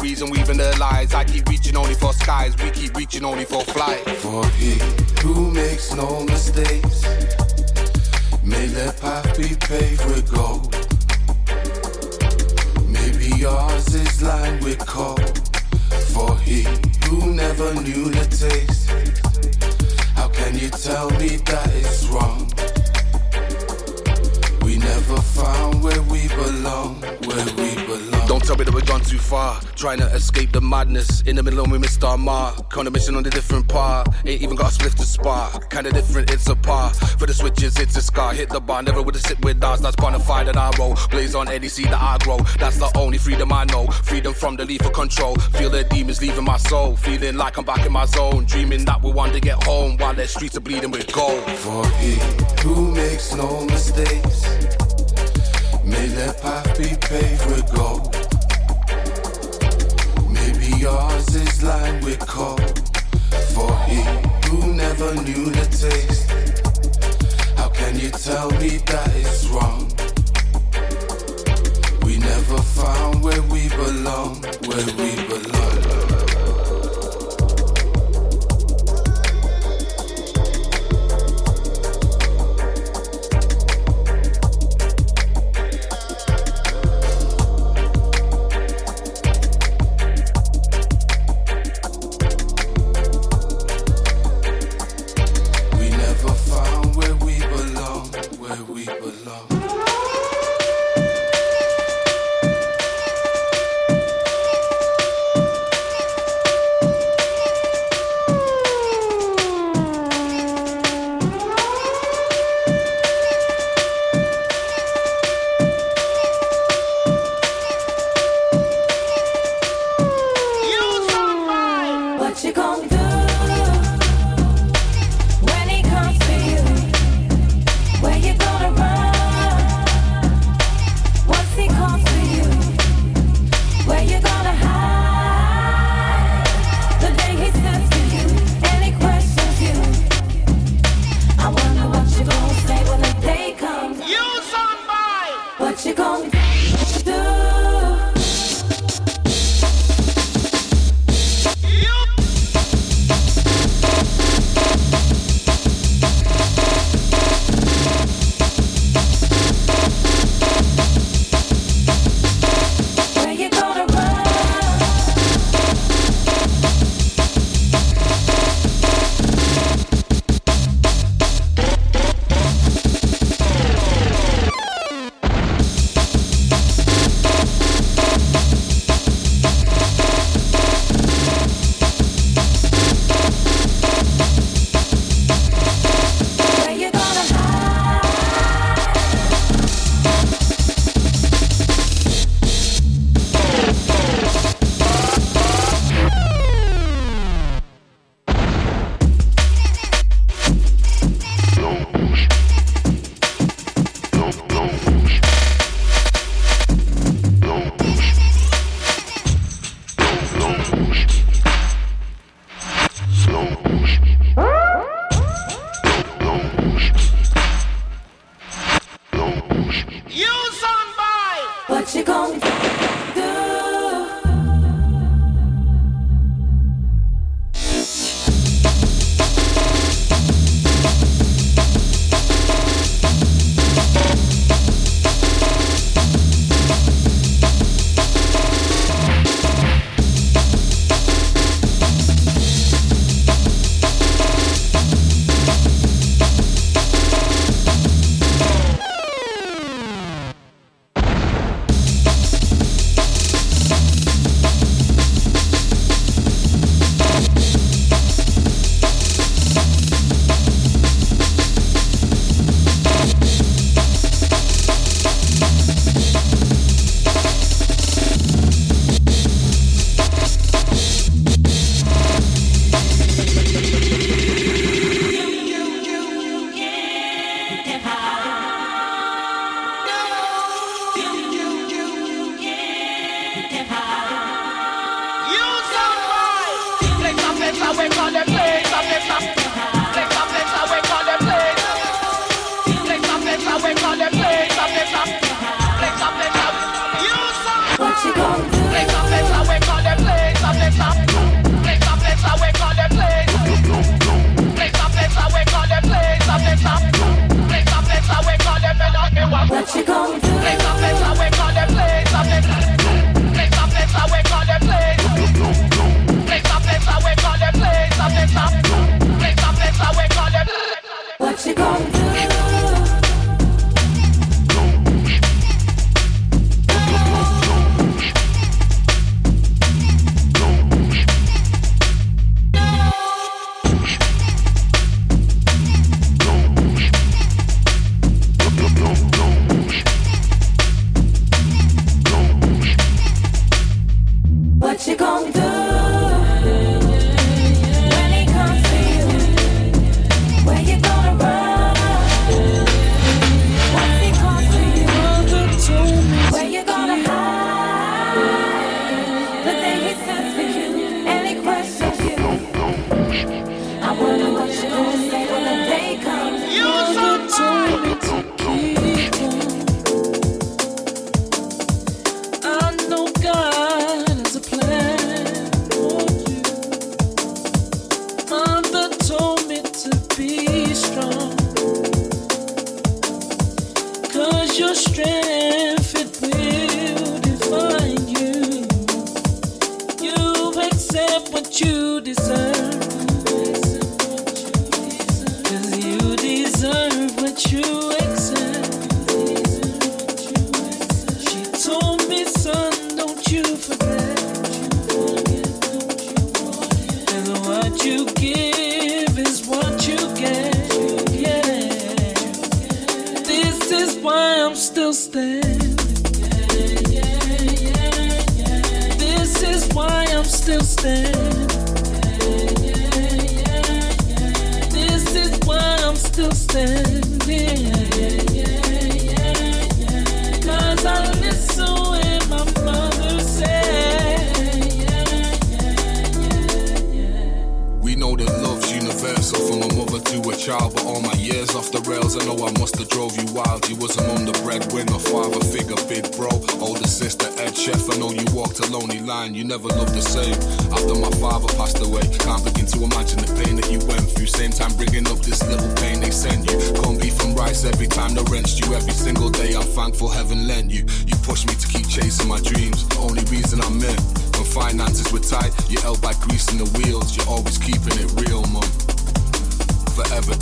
Reason weaving our mark. On a mission on a different part. Ain't even got a split to spark. Kinda different, it's a par. For the switches, it's a scar. Hit the bar, never would have sit with us. That's bona fide that I roll. Blaze on Eddie, see that I grow. That's the only freedom I know. Freedom from the lethal control. Feel the demons leaving my soul. Feeling like I'm back in my zone. Dreaming that we want to get home while their streets are bleeding with gold. For he who makes no mistakes. May their path be paved with gold. Yours is lined with coal. For he who never knew the taste. How can you tell me that it's wrong? We never found where we belong, where we belong.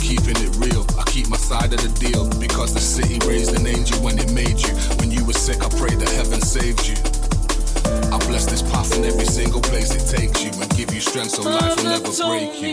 Keeping it real. I keep my side of the deal because the city raised an angel when it made you. When you were sick, I prayed that heaven saved you. I bless this path in every single place it takes you and give you strength so life will never break you.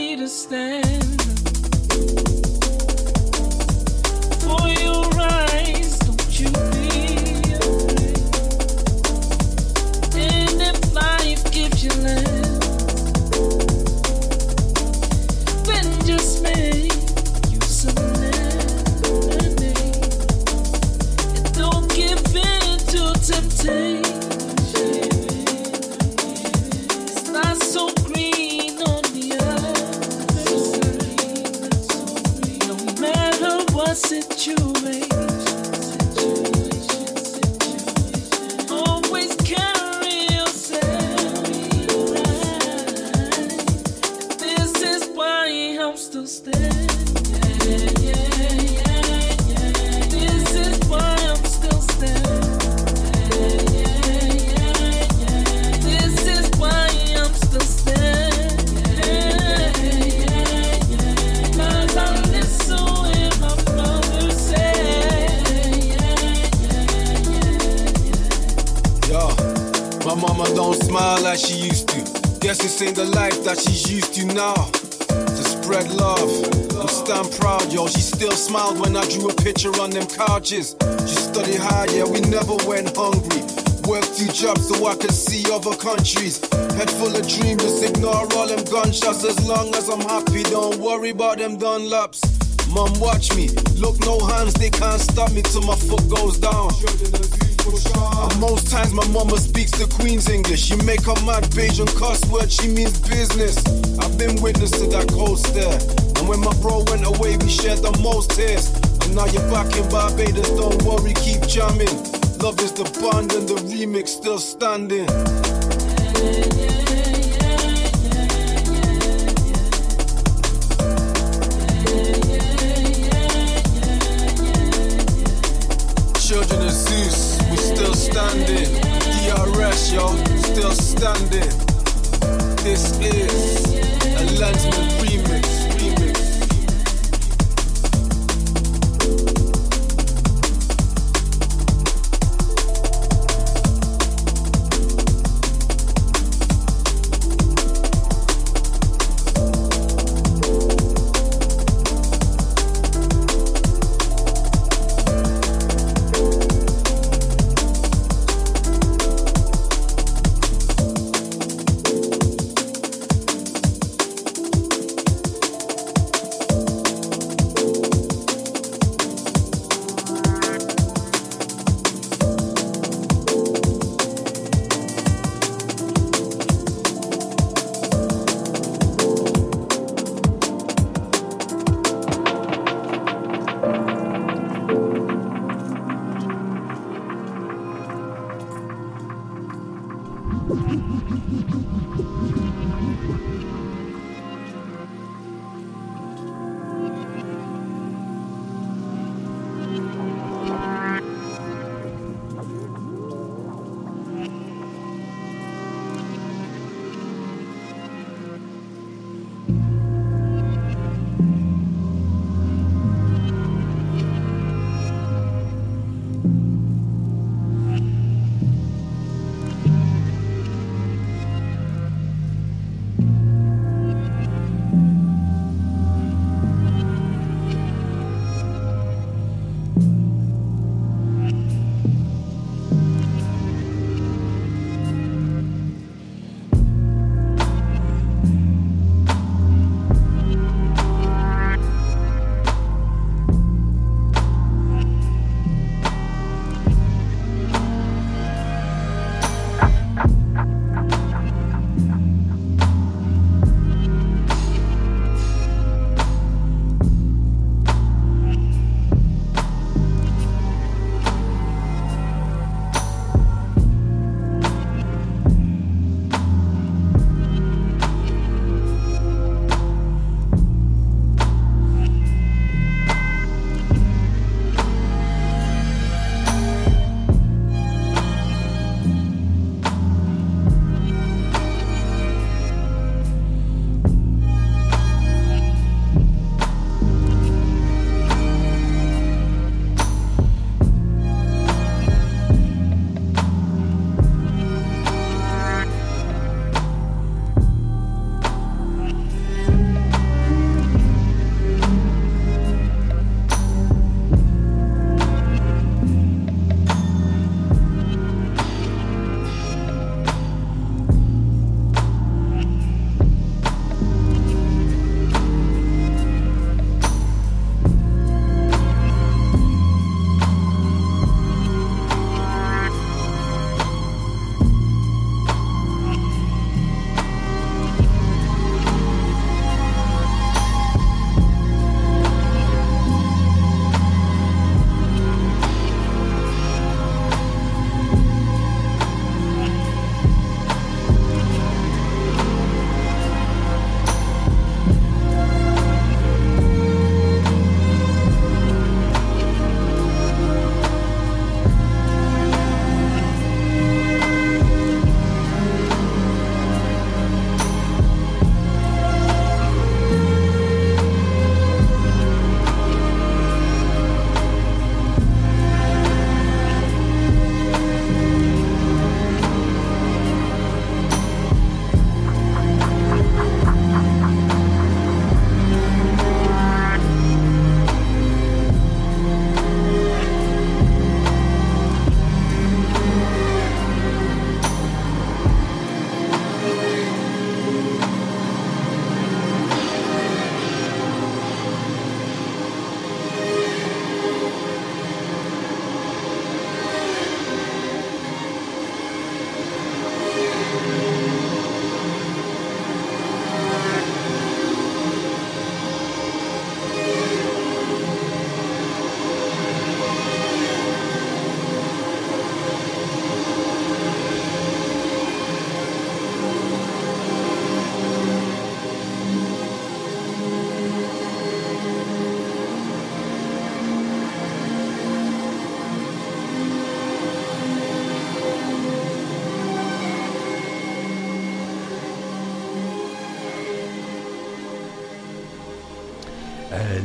Them couches. She studied hard, yeah, we never went hungry. Worked two jobs so I could see other countries. Head full of dreams, just ignore all them gunshots. As long as I'm happy, don't worry about them Dunlops. Mom, watch me. Look, no hands, they can't stop me till my foot goes down. And most times my mama speaks the Queen's English. You make her mad Bajan cuss word, she means business. I've been witness to that cold stare. And when my bro went away, we shared the most tears. Now you're back in Barbados, don't worry, keep jamming. Love is the bond and the remix still standing. Children of Zeus, we still standing. DRS, yo, still standing. This is a remix. remix.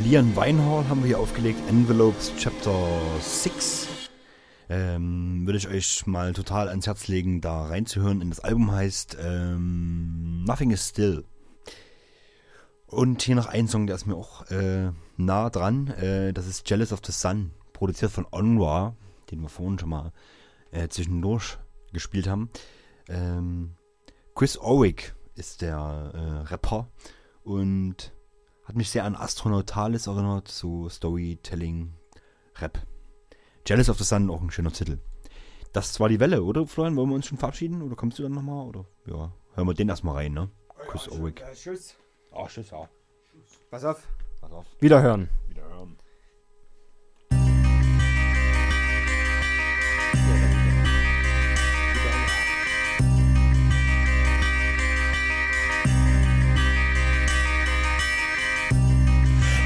Lian Weinhall haben wir hier aufgelegt, Envelopes Chapter 6. Ähm, würde ich euch mal total ans Herz legen, da reinzuhören. Und das Album heißt ähm, Nothing is Still. Und hier noch ein Song, der ist mir auch äh, nah dran. Äh, das ist Jealous of the Sun, produziert von Onwa, den wir vorhin schon mal äh, zwischendurch gespielt haben. Ähm, Chris Orwick ist der äh, Rapper und hat mich sehr an Astronautalis erinnert, so Storytelling, Rap. Jealous of the Sun, auch ein schöner Titel. Das war die Welle, oder Florian? Wollen wir uns schon verabschieden? Oder kommst du dann nochmal? Oder ja, hören wir den erstmal rein, ne? Chris Orwick. tschüss. Oh, tschüss, ja. Pass auf. Pass auf. Wiederhören. Wiederhören.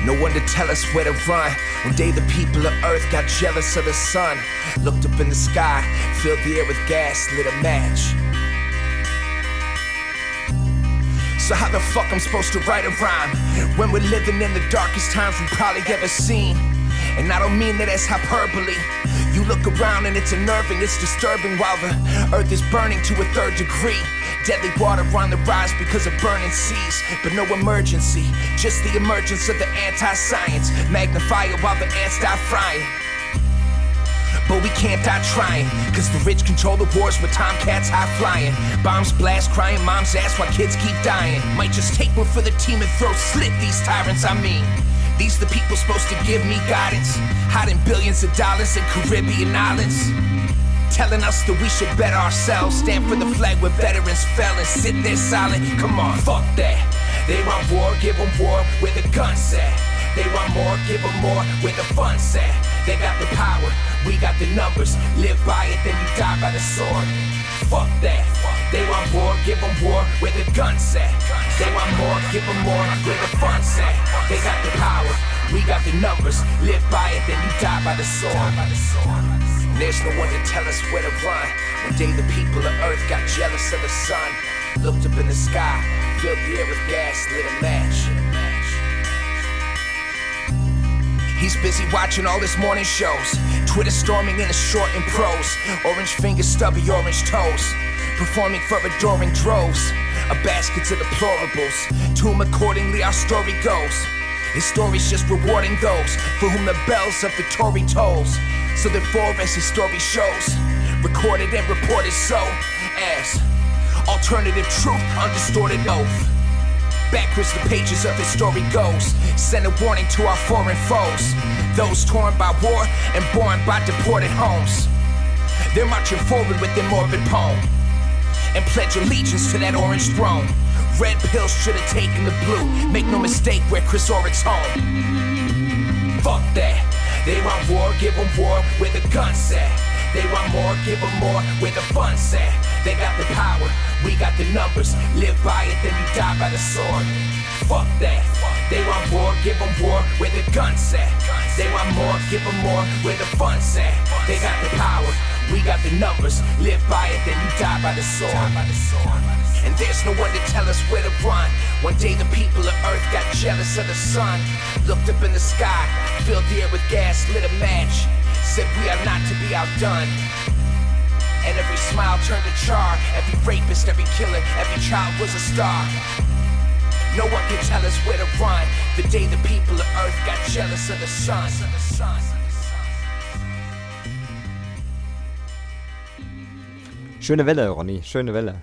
No one to tell us where to run. One day the people of Earth got jealous of the sun. Looked up in the sky, filled the air with gas, lit a match. So how the fuck I'm supposed to write a rhyme when we're living in the darkest times we probably ever seen? And I don't mean that as hyperbole. You look around and it's unnerving, it's disturbing while the earth is burning to a third degree. Deadly water on the rise because of burning seas, but no emergency, just the emergence of the anti-science. Magnify it while the ants die frying. But we can't die trying, cause the rich control the wars with tomcats high flying. Bombs blast, crying moms ask why kids keep dying. Might just take one for the team and throw slit these tyrants, I mean. These the people supposed to give me guidance, hiding billions of dollars in Caribbean islands. Telling us that we should better ourselves, stand for the flag where veterans fell and sit there silent. Come on, fuck that. They want war, give them war where the guns at. They want more, give them more where the fun's at. They got the power, we got the numbers. Live by it, then you die by the sword. Fuck that. They want war, give them war where the guns at. They want more, give them more where the fun's at. They got the power, we got the numbers. Live by it, then you die by the sword. There's no one to tell us where to run. One day the people of Earth got jealous of the sun. Looked up in the sky, filled the air with gas, lit a match. He's busy watching all his morning shows. Twitter storming in his short and prose. Orange fingers, stubby orange toes. Performing for adoring droves. A basket to deplorables. To him accordingly our story goes. His story's just rewarding those for whom the bells of the Tory tolls. So therefore, as his story shows, recorded and reported so as alternative truth, undistorted oath. Backwards the pages of his story goes. Send a warning to our foreign foes. Those torn by war and born by deported homes. They're marching forward with their morbid poem. And pledge allegiance to that orange throne. Red pills should have taken the blue. Make no mistake where Chris Orrick's home. Fuck that. They want war, give them war where the guns at. They want more, give them more where the fun's at. They got the power, we got the numbers. Live by it, then you die by the sword. Fuck that. They want war, give them war where the guns at. They want more, give them more where the fun's at. They got the power, we got the numbers. Live by it, then you die by the sword. And there's no one to tell us where to run. One day the people of Earth got jealous of the sun. Looked up in the sky, filled the air with gas, lit a match. Said we are not to be outdone. And every smile turned to char. Every rapist, every killer, every child was a star. No one can tell us where to run. The day the people of Earth got jealous of the sun. Schöne Welle, Ronny, schöne Welle.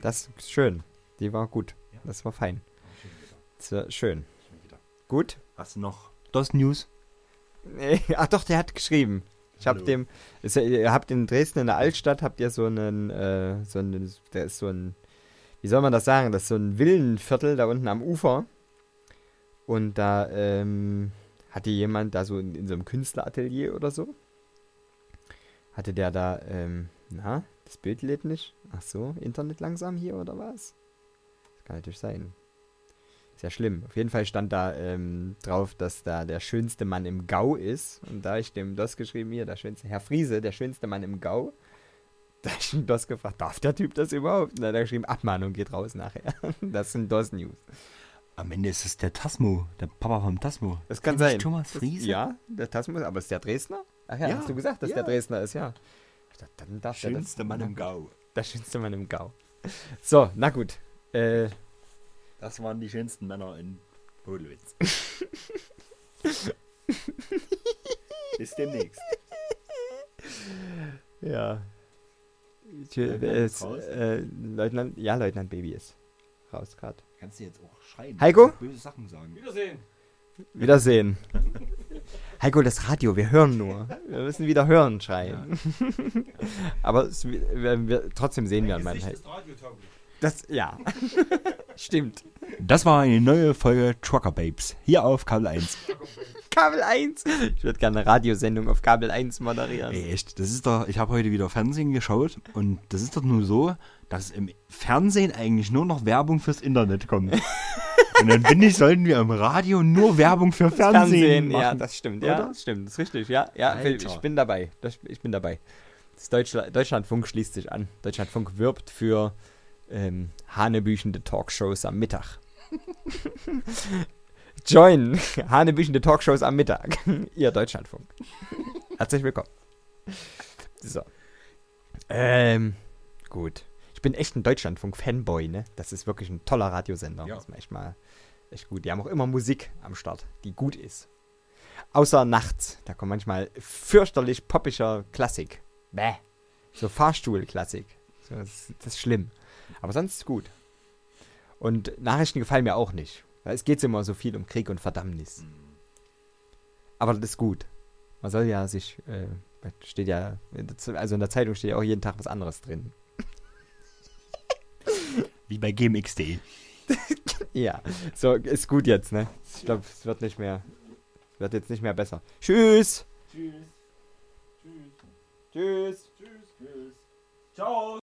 Das ist schön. Die war gut. Das war fein. Das war schön. Gut. Hast du noch das News? Ach doch, der hat geschrieben. Ich hab Hallo. dem, ist, ihr habt in Dresden in der Altstadt habt ihr so einen, äh, so einen, der ist so ein, wie soll man das sagen? Das ist so ein Villenviertel da unten am Ufer. Und da ähm, hatte jemand da so in, in so einem Künstleratelier oder so, hatte der da, ähm, na, das Bild lädt nicht. Ach so, Internet langsam hier oder was? Das kann natürlich sein. Sehr schlimm. Auf jeden Fall stand da ähm, drauf, dass da der schönste Mann im Gau ist. Und da ich dem DOS geschrieben, hier, der schönste, Herr Friese, der schönste Mann im Gau. Da ich den DOS gefragt, darf der Typ das überhaupt? Und dann hat er geschrieben, Abmahnung geht raus nachher. Das sind DOS-News. Am Ende ist es der Tasmo, der Papa vom Tasmo. Das kann nicht sein. Thomas Friese? Ja, der Tasmus, aber ist der Dresdner? Ach ja, Ja, hast du gesagt, dass ja. der Dresdner ist, ja. Dann darf Schönste Mann im Gau. Der schönste Mann im Gau. So, na gut. Äh, Das waren die schönsten Männer in Bodelwitz. Bis demnächst. ja. Leutnant äh, ist äh, Leutnant, ja, Leutnant Baby ist raus gerade. Kannst du jetzt auch schreien? Heiko? Böse Sachen sagen. Wiedersehen. Wiedersehen. Heiko, das Radio, wir hören nur. Wir müssen wieder hören schreien. Aber es, wir, wir, trotzdem sehen wir an meinem Heiko. Das, ja. Stimmt. Das war eine neue Folge Trucker Babes. Hier auf Kabel 1. Kabel 1. Ich würde gerne eine Radiosendung auf Kabel 1 moderieren. Ey, echt, das ist doch, ich habe heute wieder Fernsehen geschaut und das ist doch nur so, dass im Fernsehen eigentlich nur noch Werbung fürs Internet kommt. und dann finde ich, sollten wir im Radio nur Werbung für Fernsehen, machen. ja, das stimmt. Ja, Oder? das stimmt. Das ist richtig. Ja, ja, Alter. ich bin dabei. Ich bin dabei. Das Deutschla Deutschlandfunk schließt sich an. Deutschlandfunk wirbt für ähm, hanebüchende Talkshows am Mittag. Join hanebüchende Talkshows am Mittag. Ihr Deutschlandfunk. Herzlich willkommen. So. Ähm, gut. Ich bin echt ein Deutschlandfunk-Fanboy, ne? Das ist wirklich ein toller Radiosender. Ja. Muss man echt mal echt gut. Die haben auch immer Musik am Start, die gut ist. Außer nachts. Da kommt manchmal fürchterlich poppischer Klassik. Bäh. So Fahrstuhl-Klassik. So, das, das ist schlimm. Aber sonst ist gut. Und Nachrichten gefallen mir auch nicht. Weil es geht immer so viel um Krieg und Verdammnis. Aber das ist gut. Man soll ja sich, äh, steht ja, in der Z- also in der Zeitung steht ja auch jeden Tag was anderes drin. Wie bei gmx.de. Ja, so ist gut jetzt, ne? Ich glaube, es wird nicht mehr, es wird jetzt nicht mehr besser. Tschüss. Tschüss. Tschüss. Tschüss. Tschüss. Ciao.